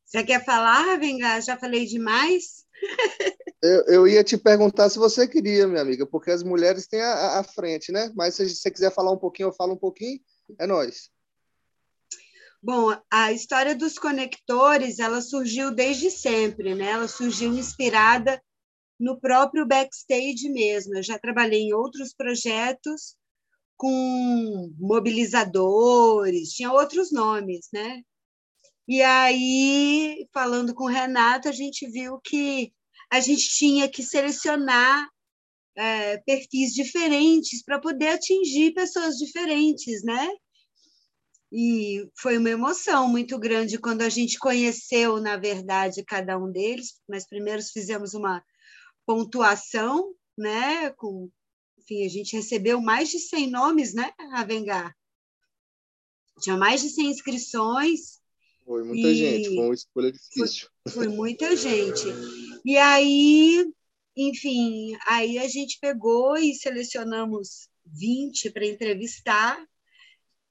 Você quer falar, Ravengar? Já falei demais? Eu, eu, ia te perguntar se você queria, minha amiga, porque as mulheres têm a, a frente, né? Mas se você quiser falar um pouquinho, eu falo um pouquinho, é nós. Bom, a história dos conectores, ela surgiu desde sempre, né? Ela surgiu inspirada no próprio backstage mesmo. Eu já trabalhei em outros projetos com mobilizadores, tinha outros nomes, né? E aí, falando com o Renato, a gente viu que a gente tinha que selecionar é, perfis diferentes para poder atingir pessoas diferentes, né? E foi uma emoção muito grande quando a gente conheceu, na verdade, cada um deles. Mas primeiro fizemos uma pontuação, né? Com, enfim, a gente recebeu mais de 100 nomes, né, Avengar? Tinha mais de 100 inscrições foi muita e gente, foi uma escolha difícil. Foi, foi muita gente. E aí, enfim, aí a gente pegou e selecionamos 20 para entrevistar,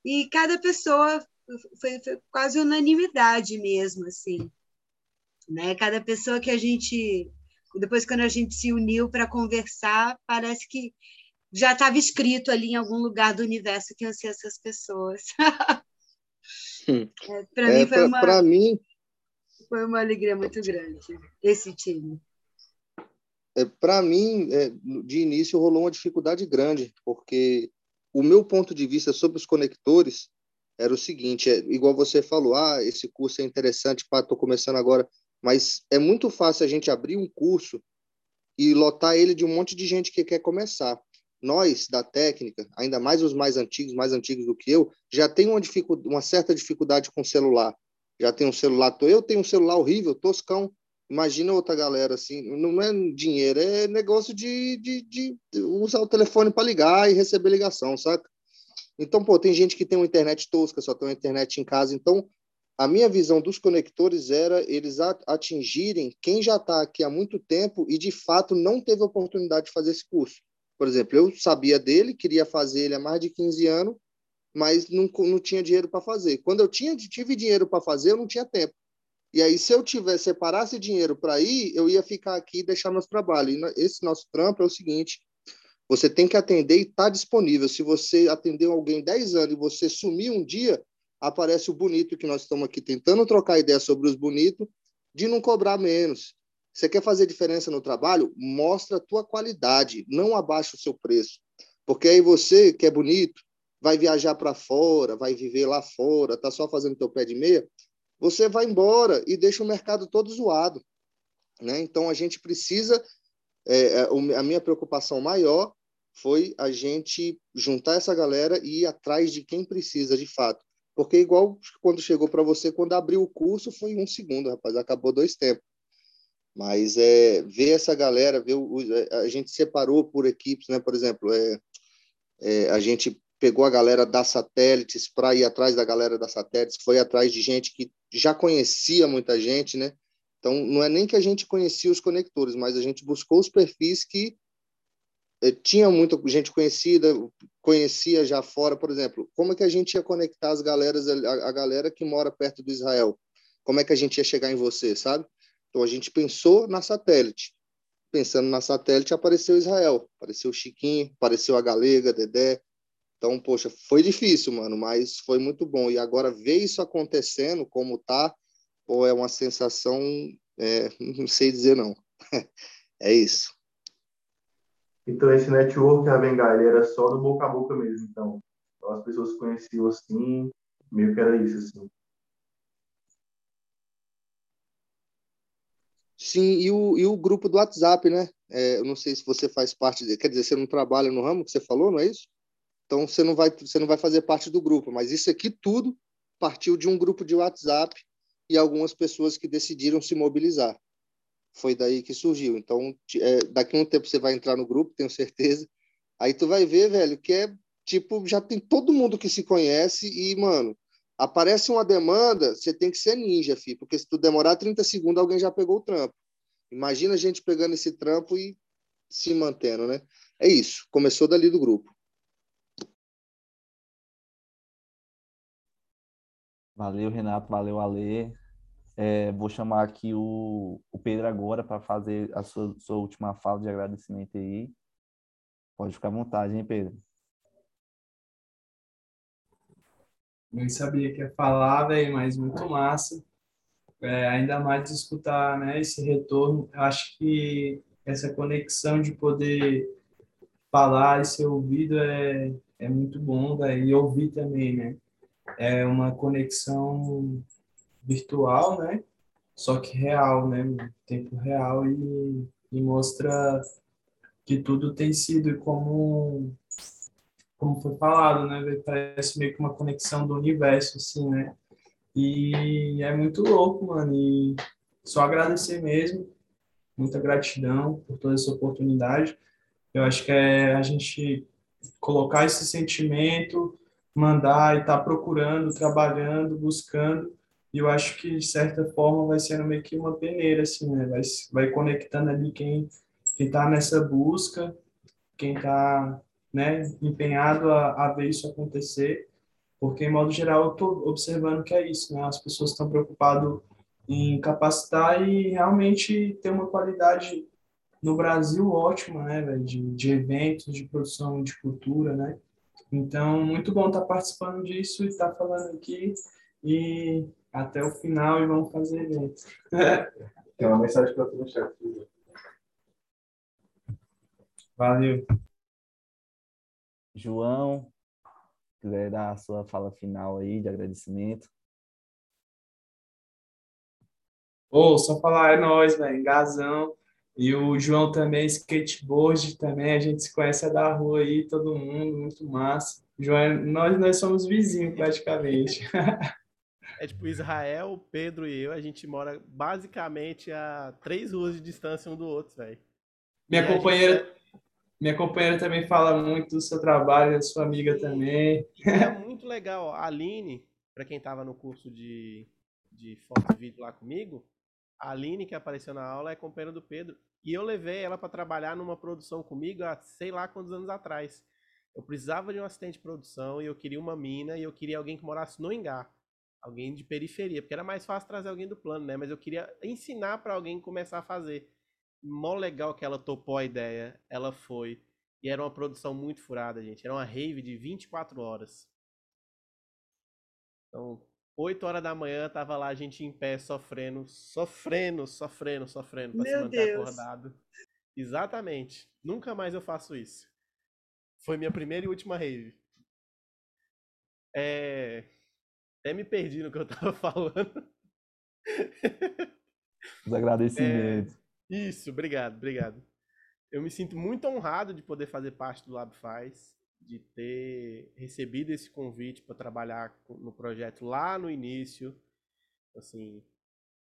e cada pessoa foi, foi, quase unanimidade mesmo, assim. Né? Cada pessoa que a gente. Depois, quando a gente se uniu para conversar, parece que já estava escrito ali em algum lugar do universo que iam ser essas pessoas. [LAUGHS] É, para é, mim foi uma para mim foi uma alegria muito grande esse time. É, para mim, é, de início rolou uma dificuldade grande, porque o meu ponto de vista sobre os conectores era o seguinte, é, igual você falou, ah, esse curso é interessante, pá, tô começando agora, mas é muito fácil a gente abrir um curso e lotar ele de um monte de gente que quer começar nós da técnica, ainda mais os mais antigos, mais antigos do que eu, já tem uma, uma certa dificuldade com celular. Já tem um celular, eu tenho um celular horrível, toscão. Imagina outra galera assim, não é dinheiro, é negócio de, de, de usar o telefone para ligar e receber ligação, saca? Então, pô, tem gente que tem uma internet tosca, só tem uma internet em casa. Então, a minha visão dos conectores era eles atingirem quem já está aqui há muito tempo e, de fato, não teve oportunidade de fazer esse curso. Por exemplo, eu sabia dele, queria fazer ele há mais de 15 anos, mas não, não tinha dinheiro para fazer. Quando eu tinha, tive dinheiro para fazer, eu não tinha tempo. E aí, se eu tivesse separasse dinheiro para ir, eu ia ficar aqui e deixar meus trabalhos. E esse nosso trampo é o seguinte: você tem que atender e estar tá disponível. Se você atendeu alguém 10 anos e você sumir um dia, aparece o bonito que nós estamos aqui tentando trocar ideia sobre os bonitos, de não cobrar menos. Você quer fazer diferença no trabalho? Mostra a tua qualidade, não abaixa o seu preço. Porque aí você, que é bonito, vai viajar para fora, vai viver lá fora, tá só fazendo teu pé de meia, você vai embora e deixa o mercado todo zoado. Né? Então, a gente precisa... É, é a minha preocupação maior foi a gente juntar essa galera e ir atrás de quem precisa de fato. Porque igual quando chegou para você, quando abriu o curso, foi um segundo, rapaz, acabou dois tempos. Mas é, ver essa galera, ver o, é, a gente separou por equipes, né? Por exemplo, é, é a gente pegou a galera da satélites para ir atrás da galera da satélites, foi atrás de gente que já conhecia muita gente, né? Então, não é nem que a gente conhecia os conectores, mas a gente buscou os perfis que é, tinha muita gente conhecida, conhecia já fora, por exemplo, como é que a gente ia conectar as galeras, a, a galera que mora perto do Israel? Como é que a gente ia chegar em você, sabe? Então a gente pensou na satélite. Pensando na satélite, apareceu Israel, apareceu Chiquinho, apareceu a Galega, Dedé. Então, poxa, foi difícil, mano, mas foi muito bom. E agora ver isso acontecendo como tá, pô, é uma sensação, é, [LAUGHS] não sei dizer não. [LAUGHS] é isso. Então, esse network Ravengar, ele era só do boca a boca mesmo, então as pessoas conheciam assim, meio que era isso, assim. Sim, e o, e o grupo do WhatsApp, né? É, eu não sei se você faz parte, de, quer dizer, você não trabalha no ramo que você falou, não é isso? Então você não vai, você não vai fazer parte do grupo, mas isso aqui tudo partiu de um grupo de WhatsApp e algumas pessoas que decidiram se mobilizar. Foi daí que surgiu. Então, é, daqui a um tempo você vai entrar no grupo, tenho certeza. Aí tu vai ver, velho, que é tipo, já tem todo mundo que se conhece e, mano, aparece uma demanda, você tem que ser ninja, filho, porque se tu demorar 30 segundos, alguém já pegou o trampo. Imagina a gente pegando esse trampo e se mantendo, né? É isso. Começou dali do grupo. Valeu, Renato. Valeu, Ale. É, vou chamar aqui o, o Pedro agora para fazer a sua, sua última fala de agradecimento aí. Pode ficar à vontade, hein, Pedro? Nem sabia que ia falar, velho, mas muito massa. É, ainda mais escutar né, esse retorno. Acho que essa conexão de poder falar e ser ouvido é, é muito bom, e ouvir também, né? É uma conexão virtual, né? Só que real, né? Tempo real e, e mostra que tudo tem sido como como foi falado, né? Parece meio que uma conexão do universo, assim, né? E é muito louco, mano. E só agradecer mesmo. Muita gratidão por toda essa oportunidade. Eu acho que é a gente colocar esse sentimento, mandar e estar tá procurando, trabalhando, buscando. E eu acho que, de certa forma, vai sendo meio que uma peneira, assim, né? Vai, vai conectando ali quem está nessa busca, quem está né, empenhado a, a ver isso acontecer, porque, em modo geral, eu estou observando que é isso, né? As pessoas estão preocupadas em capacitar e realmente ter uma qualidade no Brasil ótima, né, véio, de, de eventos, de produção de cultura, né? Então, muito bom estar tá participando disso e estar tá falando aqui e até o final e vamos fazer evento. [LAUGHS] Tem uma mensagem para tu no chat. Valeu. João, quiser dar a sua fala final aí de agradecimento. Ô, oh, só falar, é nóis, velho, Gazão. E o João também, skateboard também, a gente se conhece da rua aí, todo mundo, muito massa. João, nós, nós somos vizinhos praticamente. É tipo Israel, Pedro e eu, a gente mora basicamente a três ruas de distância um do outro, velho. Minha e companheira, gente... minha companheira também fala muito do seu trabalho, a sua amiga também. É [LAUGHS] muito legal. A Aline, para quem tava no curso de, de foto e vídeo lá comigo, a Aline, que apareceu na aula, é companheira do Pedro. E eu levei ela para trabalhar numa produção comigo há sei lá quantos anos atrás. Eu precisava de um assistente de produção e eu queria uma mina e eu queria alguém que morasse no Engar. Alguém de periferia, porque era mais fácil trazer alguém do plano, né? Mas eu queria ensinar para alguém começar a fazer. Mó legal que ela topou a ideia, ela foi. E era uma produção muito furada, gente. Era uma rave de 24 horas. Então, 8 horas da manhã, tava lá a gente em pé, sofrendo, sofrendo, sofrendo, sofrendo, pra Meu se manter Deus. acordado. Exatamente. Nunca mais eu faço isso. Foi minha primeira e última rave. É... Até me perdi no que eu tava [LAUGHS] falando. Os agradecimentos. É, isso, obrigado, obrigado. Eu me sinto muito honrado de poder fazer parte do Lab Faz, de ter recebido esse convite para trabalhar no projeto lá no início, assim,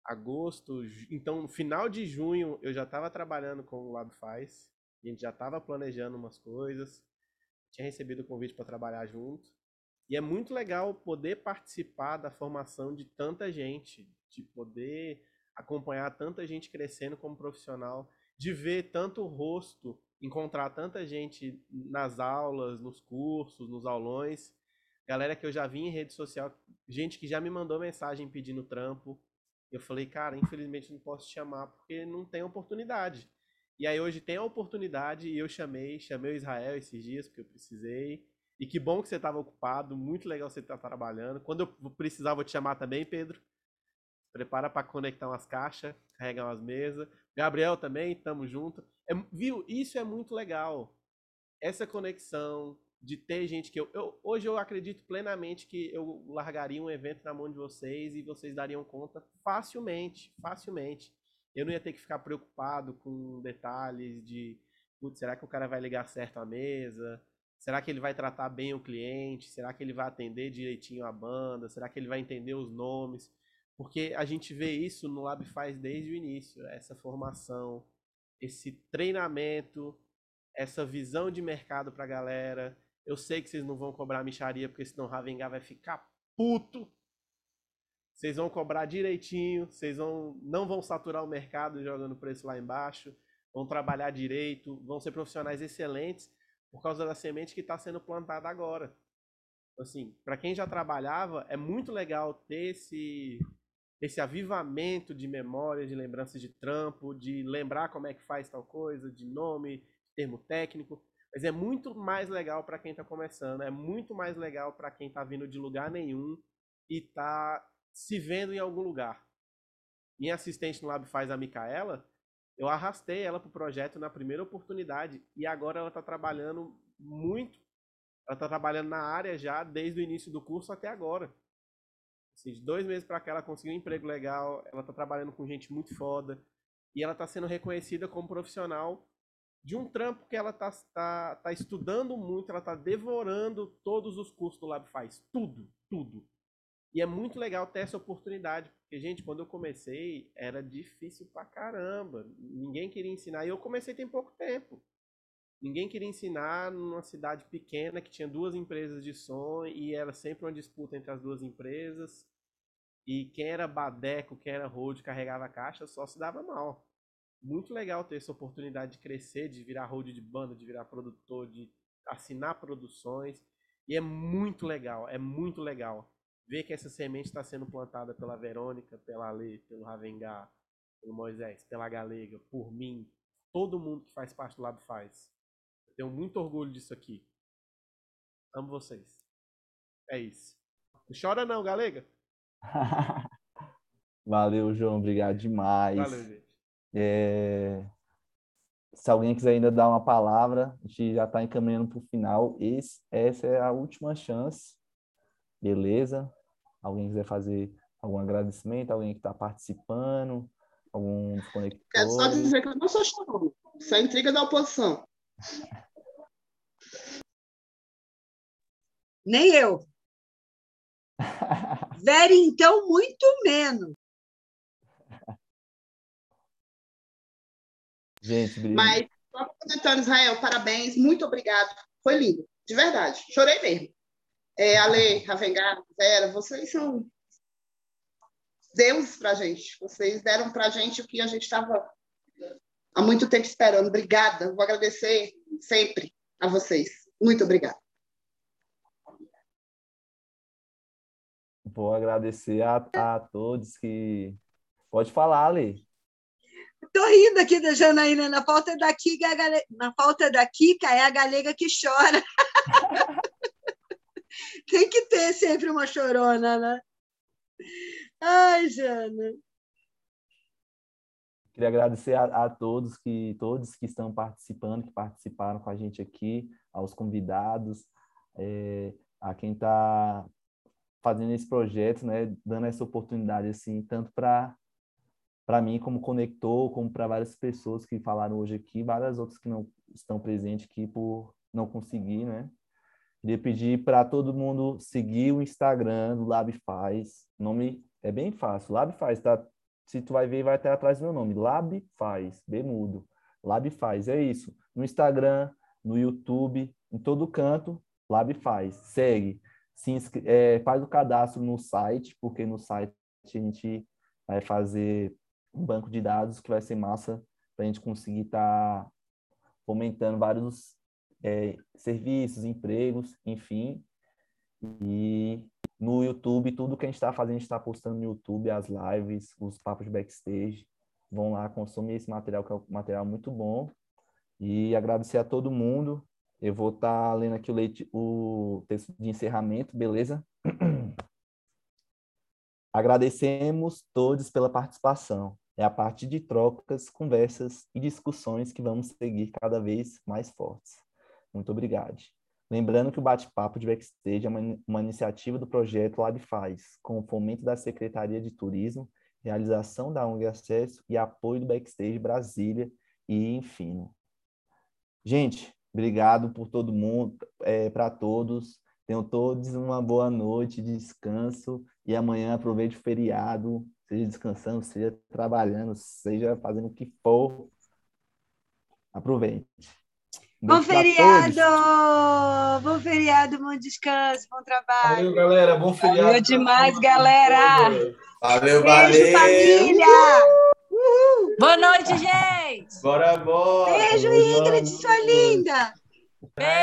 agosto, então no final de junho eu já estava trabalhando com o Lab Faz, a gente já estava planejando umas coisas, tinha recebido o convite para trabalhar junto. E é muito legal poder participar da formação de tanta gente, de poder acompanhar tanta gente crescendo como profissional, de ver tanto rosto, encontrar tanta gente nas aulas, nos cursos, nos aulões, galera que eu já vi em rede social, gente que já me mandou mensagem pedindo trampo. Eu falei, cara, infelizmente não posso te chamar porque não tem oportunidade. E aí hoje tem a oportunidade e eu chamei, chamei o Israel esses dias porque eu precisei. E que bom que você estava ocupado, muito legal você estar tá trabalhando. Quando eu precisar, vou te chamar também, Pedro. Prepara para conectar umas caixas, carregar umas mesas. Gabriel também, tamo junto. É, viu? Isso é muito legal. Essa conexão de ter gente que eu, eu, Hoje eu acredito plenamente que eu largaria um evento na mão de vocês e vocês dariam conta facilmente, facilmente. Eu não ia ter que ficar preocupado com detalhes de. Putz, será que o cara vai ligar certo a mesa? Será que ele vai tratar bem o cliente? Será que ele vai atender direitinho a banda? Será que ele vai entender os nomes? Porque a gente vê isso no Lab faz desde o início, essa formação, esse treinamento, essa visão de mercado para a galera. Eu sei que vocês não vão cobrar micharia, porque senão o Ravengar vai ficar puto. vocês vão cobrar direitinho, vocês vão, não vão saturar o mercado jogando preço lá embaixo, vão trabalhar direito, vão ser profissionais excelentes por causa da semente que está sendo plantada agora. Assim, para quem já trabalhava, é muito legal ter esse, esse avivamento de memória, de lembranças de trampo, de lembrar como é que faz tal coisa, de nome, termo técnico. Mas é muito mais legal para quem está começando, é muito mais legal para quem está vindo de lugar nenhum e está se vendo em algum lugar. Minha assistente no Lab faz a Micaela, eu arrastei ela para o projeto na primeira oportunidade e agora ela está trabalhando muito. Ela está trabalhando na área já desde o início do curso até agora. Assim, de dois meses para cá ela conseguiu um emprego legal, ela está trabalhando com gente muito foda e ela está sendo reconhecida como profissional de um trampo que ela tá, tá, tá estudando muito, ela tá devorando todos os cursos do Lab faz, tudo, tudo. E é muito legal ter essa oportunidade, porque, gente, quando eu comecei, era difícil pra caramba. Ninguém queria ensinar, e eu comecei tem pouco tempo. Ninguém queria ensinar numa cidade pequena que tinha duas empresas de som e era sempre uma disputa entre as duas empresas. E quem era badeco, quem era road, carregava a caixa, só se dava mal muito legal ter essa oportunidade de crescer, de virar hold de banda, de virar produtor, de assinar produções. E é muito legal, é muito legal ver que essa semente está sendo plantada pela Verônica, pela Lê, pelo Ravengá, pelo Moisés, pela Galega, por mim, todo mundo que faz parte do Lab faz. Tenho muito orgulho disso aqui. Amo vocês. É isso. Não chora não, Galega. [LAUGHS] Valeu, João. Obrigado demais. Valeu, gente. É... Se alguém quiser ainda dar uma palavra, a gente já está encaminhando para o final. Esse, essa é a última chance. Beleza? Alguém quiser fazer algum agradecimento? Alguém que está participando? Algum desconector? Quero só dizer que eu não sou chorona. Isso é intriga da oposição. [LAUGHS] Nem eu. [LAUGHS] Vera, então, muito menos. Gente, obrigado. Mas, só complementando, Israel, parabéns, muito obrigado. Foi lindo, de verdade. Chorei mesmo. É, Ale, [LAUGHS] Ravengar, Vera, vocês são deuses para a gente. Vocês deram para a gente o que a gente estava há muito tempo esperando. Obrigada. Vou agradecer sempre a vocês. Muito obrigada. Vou agradecer a, a todos que. Pode falar, Ale. Tô rindo aqui da Janaína, na falta da Kika, é a gale... na falta da Kika é a galega que chora. [LAUGHS] Tem que ter sempre uma chorona, né? Ai, Jana. Queria agradecer a, a, todos que todos que estão participando, que participaram com a gente aqui, aos convidados, é, a quem está fazendo esse projeto, né, dando essa oportunidade assim, tanto para para mim como conector, como para várias pessoas que falaram hoje aqui, várias outras que não estão presentes aqui por não conseguir, né? Queria pedir para todo mundo seguir o Instagram do Lab Faz. O nome é bem fácil, Lab Faz, tá? Se tu vai ver, vai até atrás do meu nome, Lab Faz, Bemudo. Lab Faz, é isso. No Instagram, no YouTube, em todo canto, Lab Faz. Segue, se é, faz o cadastro no site, porque no site a gente vai fazer um banco de dados que vai ser massa para a gente conseguir estar tá fomentando vários é, serviços, empregos, enfim. E no YouTube, tudo que a gente está fazendo, a gente está postando no YouTube, as lives, os papos backstage. Vão lá consumir esse material, que é um material muito bom. E agradecer a todo mundo. Eu vou estar tá lendo aqui o, leite, o texto de encerramento, beleza? [CLEARS THROAT] Agradecemos todos pela participação. É a partir de trocas, conversas e discussões que vamos seguir cada vez mais fortes. Muito obrigado. Lembrando que o Bate-Papo de Backstage é uma, uma iniciativa do projeto Lab Faz, com o fomento da Secretaria de Turismo, realização da ONG Acesso e apoio do Backstage Brasília e Enfim. Gente, obrigado por todo mundo, é, para todos. Tenham todos uma boa noite de descanso e amanhã aproveite o feriado, seja descansando, seja trabalhando, seja fazendo o que for. Aproveite. Bom Beijo feriado! Bom feriado, bom descanso, bom trabalho. Valeu, galera. Bom feriado. Valeu demais, galera. Valeu, Beijo, valeu. família! Boa noite, gente! Bora, bora. Beijo, Ingrid, sua linda!